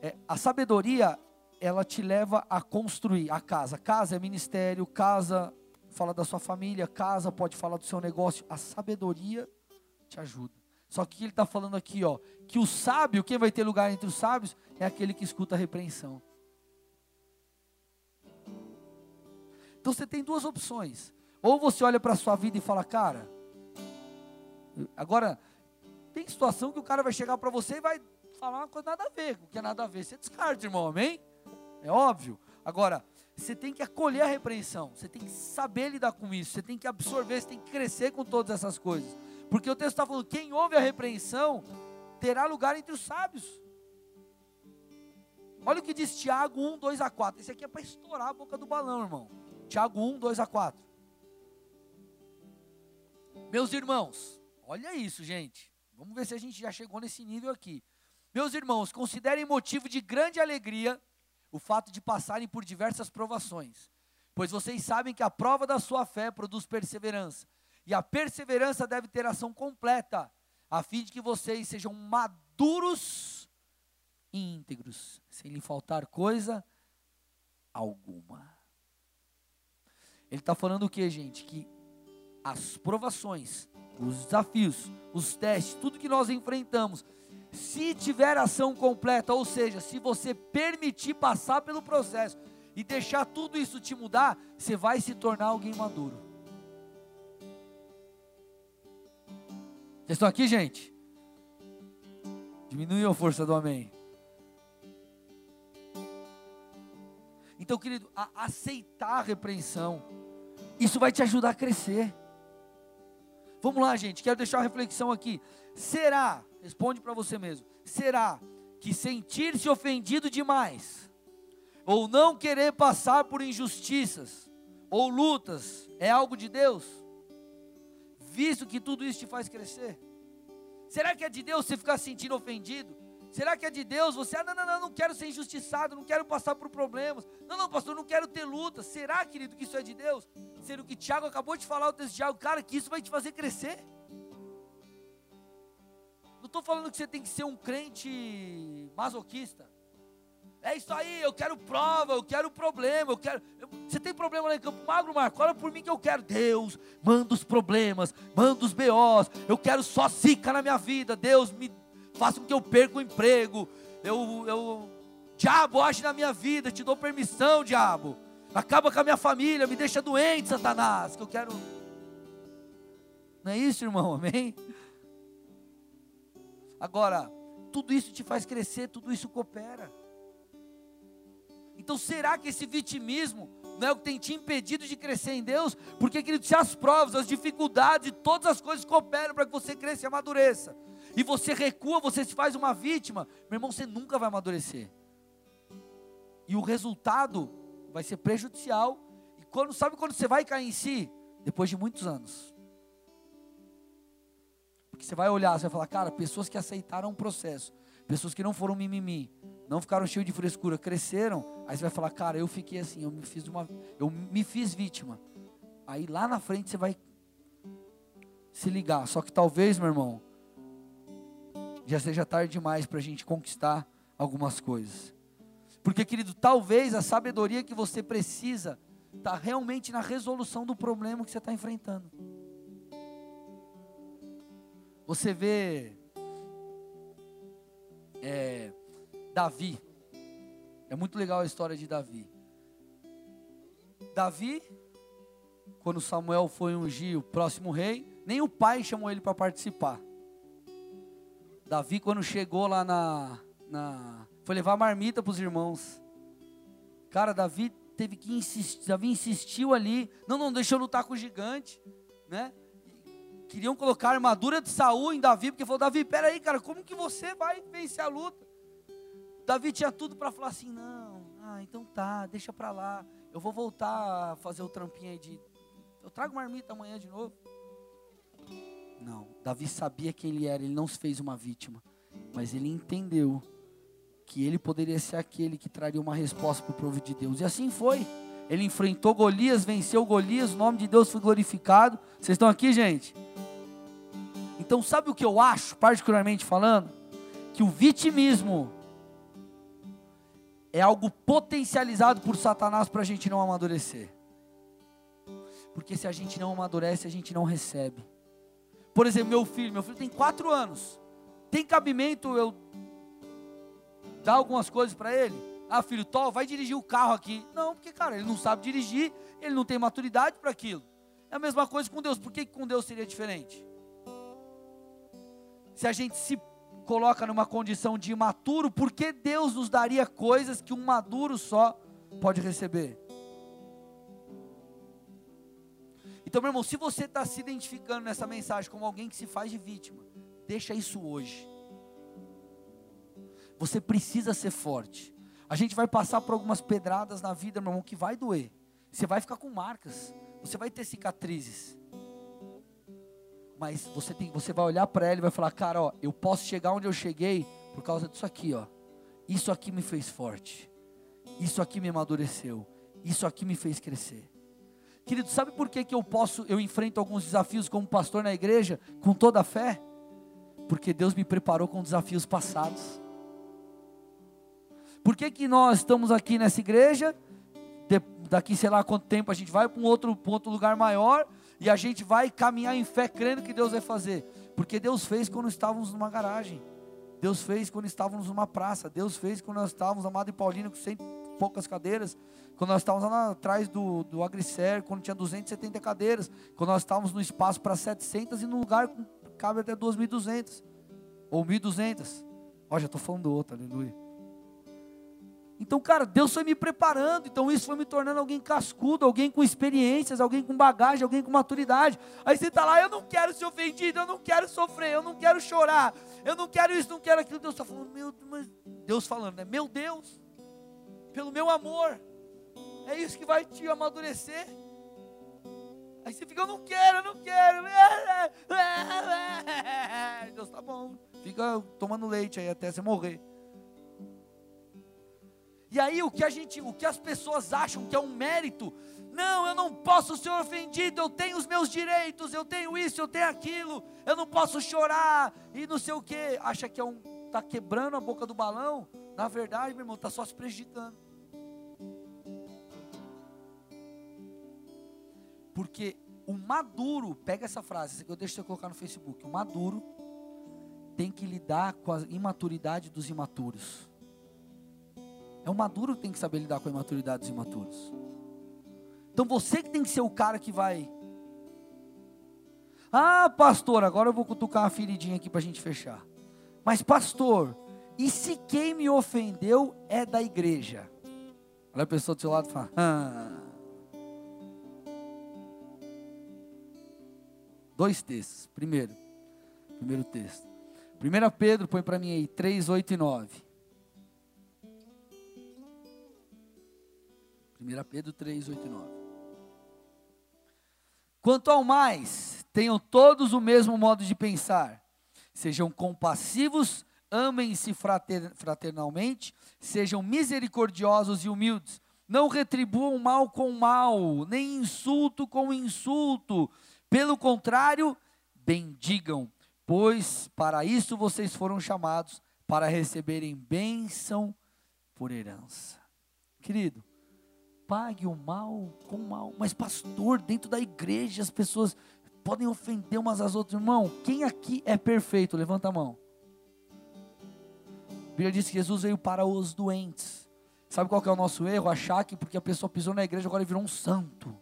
É, a sabedoria, ela te leva a construir a casa. Casa é ministério, casa fala da sua família, casa pode falar do seu negócio. A sabedoria te ajuda. Só que ele está falando aqui, ó, que o sábio, quem vai ter lugar entre os sábios, é aquele que escuta a repreensão. Então você tem duas opções. Ou você olha para a sua vida e fala, cara, agora, tem situação que o cara vai chegar para você e vai falar uma coisa nada a ver, que é nada a ver. Você descarta, irmão, amém? É óbvio. Agora, você tem que acolher a repreensão, você tem que saber lidar com isso, você tem que absorver, você tem que crescer com todas essas coisas. Porque o texto está falando: quem ouve a repreensão terá lugar entre os sábios. Olha o que diz Tiago 1, 2 a 4. Esse aqui é para estourar a boca do balão, irmão. Tiago 1, 2 a 4. Meus irmãos, olha isso, gente. Vamos ver se a gente já chegou nesse nível aqui. Meus irmãos, considerem motivo de grande alegria o fato de passarem por diversas provações, pois vocês sabem que a prova da sua fé produz perseverança, e a perseverança deve ter ação completa, a fim de que vocês sejam maduros e íntegros, sem lhe faltar coisa alguma. Ele está falando o que, gente? Que as provações, os desafios, os testes, tudo que nós enfrentamos, se tiver ação completa, ou seja, se você permitir passar pelo processo e deixar tudo isso te mudar, você vai se tornar alguém maduro. Vocês estão aqui, gente? Diminuiu a força do amém. Então, querido, aceitar a repreensão, isso vai te ajudar a crescer. Vamos lá, gente, quero deixar uma reflexão aqui. Será, responde para você mesmo, será que sentir-se ofendido demais, ou não querer passar por injustiças, ou lutas, é algo de Deus? Visto que tudo isso te faz crescer? Será que é de Deus você ficar sentindo ofendido? Será que é de Deus? Você, ah, não, não, não, não quero ser injustiçado, não quero passar por problemas. Não, não, pastor, não quero ter luta. Será, querido, que isso é de Deus? Sendo que Tiago acabou de falar o texto de Tiago, cara, que isso vai te fazer crescer. Estou falando que você tem que ser um crente masoquista. É isso aí, eu quero prova, eu quero problema, eu quero. Você tem problema lá em Campo Magro, Marco? Olha por mim que eu quero. Deus, manda os problemas, manda os BOs. Eu quero só zica na minha vida. Deus, me faça com que eu perca o emprego. Eu, eu, diabo, age na minha vida, te dou permissão, diabo. Acaba com a minha família, me deixa doente, Satanás, que eu quero. Não é isso, irmão? Amém? Agora, tudo isso te faz crescer, tudo isso coopera. Então, será que esse vitimismo não é o que tem te impedido de crescer em Deus? Porque, querido, se as provas, as dificuldades, todas as coisas cooperam para que você cresça e amadureça, e você recua, você se faz uma vítima, meu irmão, você nunca vai amadurecer. E o resultado vai ser prejudicial. E quando sabe quando você vai cair em si? Depois de muitos anos. Porque você vai olhar, você vai falar, cara, pessoas que aceitaram o processo, pessoas que não foram mimimi, não ficaram cheios de frescura, cresceram, aí você vai falar, cara, eu fiquei assim, eu me fiz uma, eu me fiz vítima. Aí lá na frente você vai se ligar. Só que talvez, meu irmão, já seja tarde demais para a gente conquistar algumas coisas. Porque, querido, talvez a sabedoria que você precisa está realmente na resolução do problema que você está enfrentando. Você vê é, Davi. É muito legal a história de Davi. Davi, quando Samuel foi ungir o próximo rei, nem o pai chamou ele para participar. Davi, quando chegou lá na, na. Foi levar marmita para os irmãos. Cara, Davi teve que insistir. Davi insistiu ali. Não, não, deixa eu lutar com o gigante. Né? Queriam colocar a armadura de Saul em Davi, porque falou: Davi, peraí, cara, como que você vai vencer a luta? Davi tinha tudo para falar assim: não, ah, então tá, deixa para lá. Eu vou voltar a fazer o trampinho aí de. Eu trago marmita amanhã de novo. Não, Davi sabia quem ele era, ele não se fez uma vítima, mas ele entendeu que ele poderia ser aquele que traria uma resposta para o povo de Deus. E assim foi. Ele enfrentou Golias, venceu Golias, o nome de Deus foi glorificado. Vocês estão aqui, gente? Então, sabe o que eu acho, particularmente falando? Que o vitimismo é algo potencializado por Satanás para a gente não amadurecer. Porque se a gente não amadurece, a gente não recebe. Por exemplo, meu filho, meu filho tem quatro anos. Tem cabimento eu dar algumas coisas para ele? Ah, filho, Tó, vai dirigir o carro aqui. Não, porque, cara, ele não sabe dirigir, ele não tem maturidade para aquilo. É a mesma coisa com Deus. Por que com Deus seria diferente? Se a gente se coloca numa condição de imaturo, por que Deus nos daria coisas que um maduro só pode receber? Então, meu irmão, se você está se identificando nessa mensagem como alguém que se faz de vítima, deixa isso hoje. Você precisa ser forte. A gente vai passar por algumas pedradas na vida, meu irmão, que vai doer. Você vai ficar com marcas. Você vai ter cicatrizes mas você tem, você vai olhar para ela e vai falar, cara, ó, eu posso chegar onde eu cheguei por causa disso aqui, ó. Isso aqui me fez forte. Isso aqui me amadureceu. Isso aqui me fez crescer. Querido, sabe por que, que eu posso, eu enfrento alguns desafios como pastor na igreja com toda a fé? Porque Deus me preparou com desafios passados. Por que, que nós estamos aqui nessa igreja? De, daqui sei lá quanto tempo a gente vai para um outro, outro lugar maior e a gente vai caminhar em fé crendo que Deus vai fazer. Porque Deus fez quando estávamos numa garagem. Deus fez quando estávamos numa praça. Deus fez quando nós estávamos, Amado e Paulino, com cem poucas cadeiras. Quando nós estávamos lá atrás do, do Agricer, quando tinha 270 cadeiras. Quando nós estávamos no espaço para 700 e no lugar que cabe até 2.200. Ou 1.200. Ó, já estou falando do outro, aleluia. Então, cara, Deus foi me preparando, então isso foi me tornando alguém cascudo, alguém com experiências, alguém com bagagem, alguém com maturidade. Aí você está lá, eu não quero ser ofendido, eu não quero sofrer, eu não quero chorar, eu não quero isso, não quero aquilo. Deus está falando, meu Deus falando, né? Meu Deus, pelo meu amor, é isso que vai te amadurecer. Aí você fica, eu não quero, eu não quero. Deus tá bom. Fica tomando leite aí até você morrer. E aí o que a gente, o que as pessoas acham que é um mérito, não, eu não posso ser ofendido, eu tenho os meus direitos, eu tenho isso, eu tenho aquilo, eu não posso chorar e não sei o que. Acha que é um tá quebrando a boca do balão? Na verdade, meu irmão, tá só se prejudicando. Porque o maduro, pega essa frase, eu deixo você colocar no Facebook. O maduro tem que lidar com a imaturidade dos imaturos. É o maduro que tem que saber lidar com a imaturidade dos imaturos. Então você que tem que ser o cara que vai. Ah, pastor, agora eu vou cutucar uma feridinha aqui para a gente fechar. Mas, pastor, e se quem me ofendeu é da igreja? Olha a pessoa do seu lado e fala: ah. Dois textos. Primeiro, primeiro texto. 1 Pedro, põe para mim aí, 3, 8 e 9. 1 Pedro 3, 8 e 9. Quanto ao mais, tenham todos o mesmo modo de pensar. Sejam compassivos, amem-se fraternalmente, sejam misericordiosos e humildes. Não retribuam mal com mal, nem insulto com insulto. Pelo contrário, bendigam, pois para isso vocês foram chamados, para receberem bênção por herança. Querido, pague o mal com o mal. Mas, pastor, dentro da igreja as pessoas podem ofender umas às outras. Irmão, quem aqui é perfeito? Levanta a mão. A Bíblia diz que Jesus veio para os doentes. Sabe qual que é o nosso erro? Achar que porque a pessoa pisou na igreja agora virou um santo.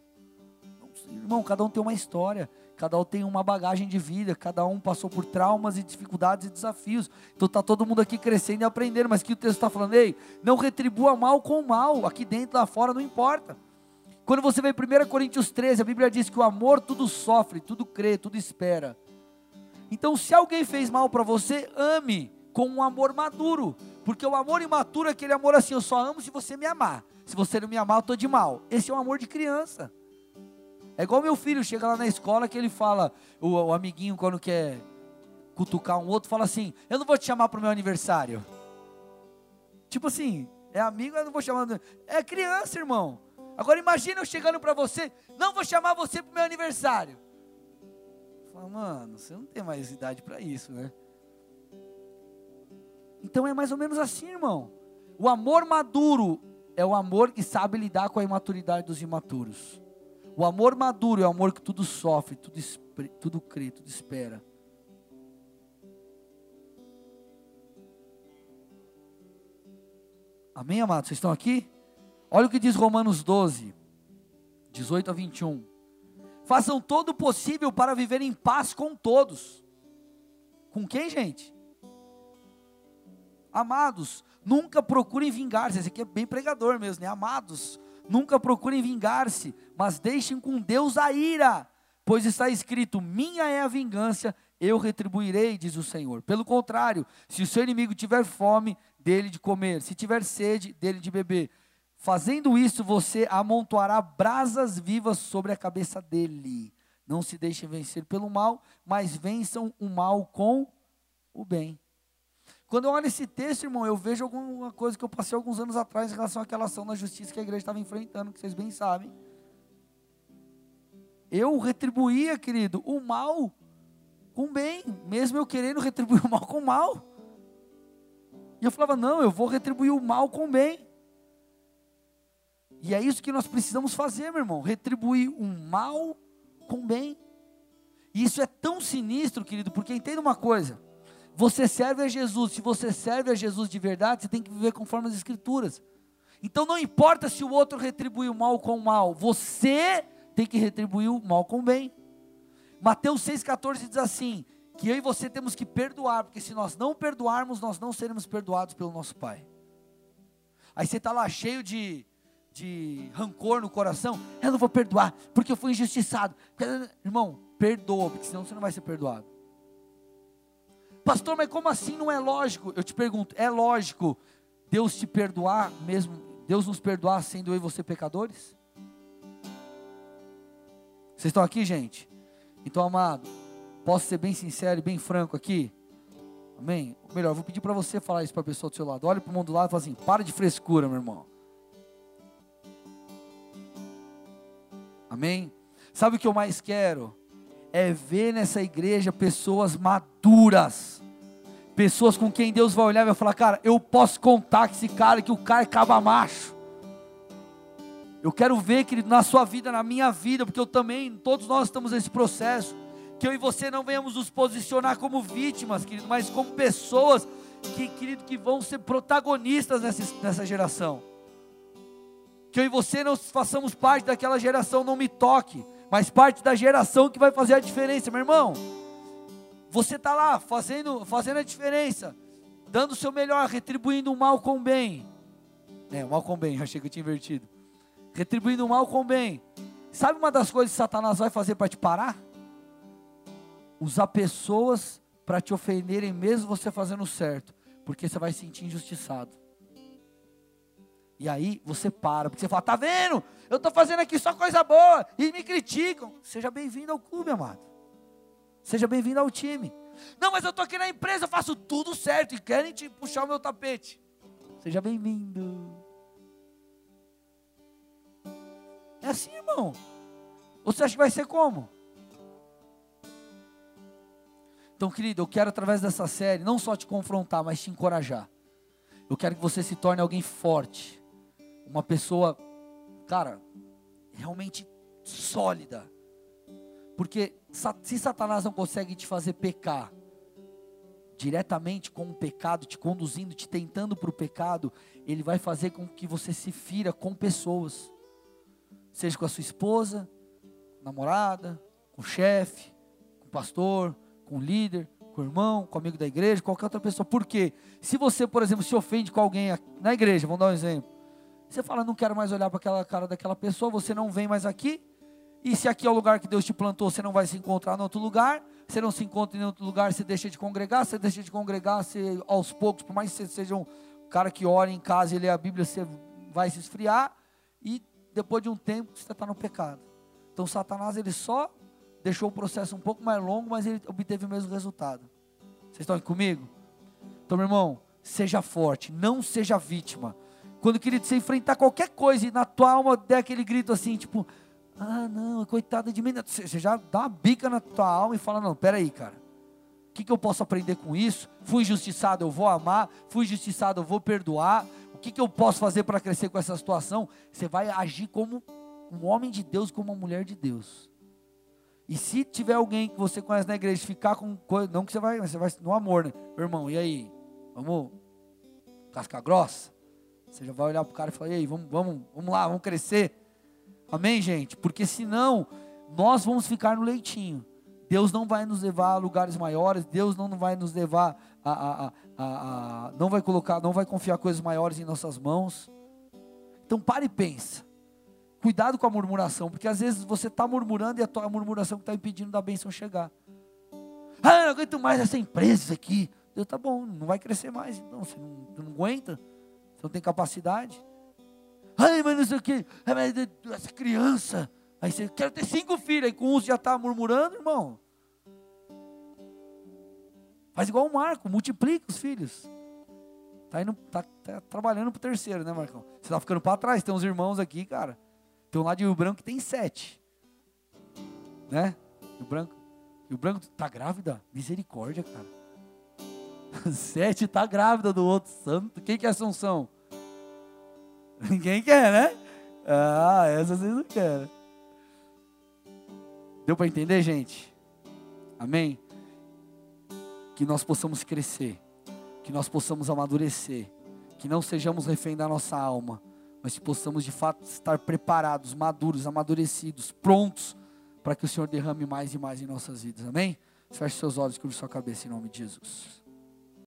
Irmão, cada um tem uma história, cada um tem uma bagagem de vida, cada um passou por traumas e dificuldades e desafios. Então está todo mundo aqui crescendo e aprendendo, mas que o texto está falando, ei, não retribua mal com mal, aqui dentro, lá fora, não importa. Quando você vê 1 Coríntios 13, a Bíblia diz que o amor tudo sofre, tudo crê, tudo espera. Então, se alguém fez mal para você, ame com um amor maduro, porque o amor imaturo é aquele amor assim, eu só amo se você me amar. Se você não me amar, eu estou de mal. Esse é um amor de criança. É igual meu filho, chega lá na escola que ele fala, o, o amiguinho quando quer cutucar um outro, fala assim: Eu não vou te chamar para o meu aniversário. Tipo assim, é amigo, eu não vou chamar. É criança, irmão. Agora imagina eu chegando para você, não vou chamar você para o meu aniversário. Fala, mano, você não tem mais idade para isso, né? Então é mais ou menos assim, irmão. O amor maduro é o amor que sabe lidar com a imaturidade dos imaturos. O amor maduro é o amor que tudo sofre, tudo, tudo crê, tudo espera. Amém, amados? Vocês estão aqui? Olha o que diz Romanos 12, 18 a 21. Façam todo o possível para viver em paz com todos. Com quem, gente? Amados, nunca procurem vingar-se. Esse aqui é bem pregador mesmo, né? Amados, Nunca procurem vingar-se, mas deixem com Deus a ira, pois está escrito: Minha é a vingança, eu retribuirei, diz o Senhor. Pelo contrário, se o seu inimigo tiver fome, dele de comer, se tiver sede, dele de beber. Fazendo isso, você amontoará brasas vivas sobre a cabeça dele. Não se deixem vencer pelo mal, mas vençam o mal com o bem. Quando eu olho esse texto, irmão, eu vejo alguma coisa que eu passei alguns anos atrás em relação àquela ação na justiça que a igreja estava enfrentando, que vocês bem sabem. Eu retribuía, querido, o mal com bem, mesmo eu querendo retribuir o mal com mal. E eu falava, não, eu vou retribuir o mal com bem. E é isso que nós precisamos fazer, meu irmão, retribuir o mal com bem. E isso é tão sinistro, querido, porque entenda uma coisa. Você serve a Jesus. Se você serve a Jesus de verdade, você tem que viver conforme as Escrituras. Então não importa se o outro retribuiu o mal com o mal, você tem que retribuir o mal com o bem. Mateus 6,14 diz assim: que eu e você temos que perdoar, porque se nós não perdoarmos, nós não seremos perdoados pelo nosso Pai. Aí você está lá cheio de, de rancor no coração, eu não vou perdoar, porque eu fui injustiçado. Irmão, perdoa, porque senão você não vai ser perdoado. Pastor, mas como assim não é lógico? Eu te pergunto, é lógico Deus te perdoar mesmo, Deus nos perdoar sendo eu e você pecadores? Vocês estão aqui, gente? Então, amado, posso ser bem sincero e bem franco aqui? Amém? Ou melhor, vou pedir para você falar isso para a pessoa do seu lado. Olha para o mundo do lado e fala assim: para de frescura, meu irmão. Amém? Sabe o que eu mais quero? É ver nessa igreja pessoas maduras. Pessoas com quem Deus vai olhar e vai falar: Cara, eu posso contar com esse cara, que o cara é caba macho. Eu quero ver, querido, na sua vida, na minha vida, porque eu também, todos nós estamos nesse processo. Que eu e você não venhamos nos posicionar como vítimas, querido, mas como pessoas que, querido, que vão ser protagonistas nessa, nessa geração. Que eu e você não façamos parte daquela geração, não me toque, mas parte da geração que vai fazer a diferença, meu irmão. Você está lá fazendo, fazendo a diferença, dando o seu melhor, retribuindo o mal com o bem. É, o mal com o bem, achei que eu tinha invertido retribuindo o mal com o bem. Sabe uma das coisas que Satanás vai fazer para te parar? Usar pessoas para te ofenderem, mesmo você fazendo certo, porque você vai se sentir injustiçado. E aí você para, porque você fala: tá vendo? Eu estou fazendo aqui só coisa boa e me criticam. Seja bem-vindo ao clube, amado. Seja bem-vindo ao time. Não, mas eu estou aqui na empresa, eu faço tudo certo e querem te puxar o meu tapete. Seja bem-vindo. É assim, irmão. Você acha que vai ser como? Então, querido, eu quero através dessa série não só te confrontar, mas te encorajar. Eu quero que você se torne alguém forte, uma pessoa, cara, realmente sólida. Porque se Satanás não consegue te fazer pecar diretamente com o pecado, te conduzindo, te tentando para o pecado, ele vai fazer com que você se fira com pessoas seja com a sua esposa, namorada, com o chefe, com o pastor, com o líder, com o irmão, com o amigo da igreja, qualquer outra pessoa. Por quê? Se você, por exemplo, se ofende com alguém na igreja, vamos dar um exemplo. Você fala, não quero mais olhar para aquela cara daquela pessoa, você não vem mais aqui. E se aqui é o lugar que Deus te plantou, você não vai se encontrar em outro lugar. Você não se encontra em outro lugar, você deixa de congregar. Você deixa de congregar, você aos poucos, por mais que você seja um cara que ora em casa e lê a Bíblia, você vai se esfriar. E depois de um tempo você está no pecado. Então Satanás ele só deixou o processo um pouco mais longo, mas ele obteve o mesmo resultado. Vocês estão aqui comigo? Então, meu irmão, seja forte, não seja vítima. Quando, querido, você enfrentar qualquer coisa e na tua alma der aquele grito assim, tipo, ah, não, coitada de mim. Você já dá uma bica na tua alma e fala, não, peraí, cara. O que, que eu posso aprender com isso? Fui injustiçado, eu vou amar. Fui injustiçado, eu vou perdoar. O que, que eu posso fazer para crescer com essa situação? Você vai agir como um homem de Deus, como uma mulher de Deus. E se tiver alguém que você conhece na igreja, ficar com coisa, não que você vai, você vai no amor, né? Irmão, e aí? Vamos casca grossa? Você já vai olhar para o cara e falar, e aí, vamos, vamos, vamos lá, vamos crescer. Amém, gente? Porque senão nós vamos ficar no leitinho. Deus não vai nos levar a lugares maiores, Deus não vai nos levar a, a, a, a, não vai colocar, não vai confiar coisas maiores em nossas mãos. Então pare e pensa. Cuidado com a murmuração, porque às vezes você está murmurando e a murmuração que está impedindo da bênção chegar. Ah, eu não aguento mais essa empresa aqui. Deus, tá bom, não vai crescer mais, então você não, não aguenta, você não tem capacidade. Ai, mas não sei o que, essa criança, Aí você quer ter cinco filhos, aí com um já está murmurando, irmão. Faz igual o Marco, multiplica os filhos. Tá, indo, tá, tá trabalhando pro terceiro, né, Marcão? Você tá ficando para trás. Tem uns irmãos aqui, cara. Tem um lá de Rio Branco que tem sete. Né? E o Branco. O Branco tá grávida? Misericórdia, cara. sete tá grávida do outro santo. Quem que é Assunção? Ninguém quer, né? Ah, essa vocês não querem. Deu para entender, gente? Amém? Que nós possamos crescer, que nós possamos amadurecer, que não sejamos refém da nossa alma, mas que possamos de fato estar preparados, maduros, amadurecidos, prontos para que o Senhor derrame mais e mais em nossas vidas. Amém? Feche seus olhos, curva sua cabeça em nome de Jesus.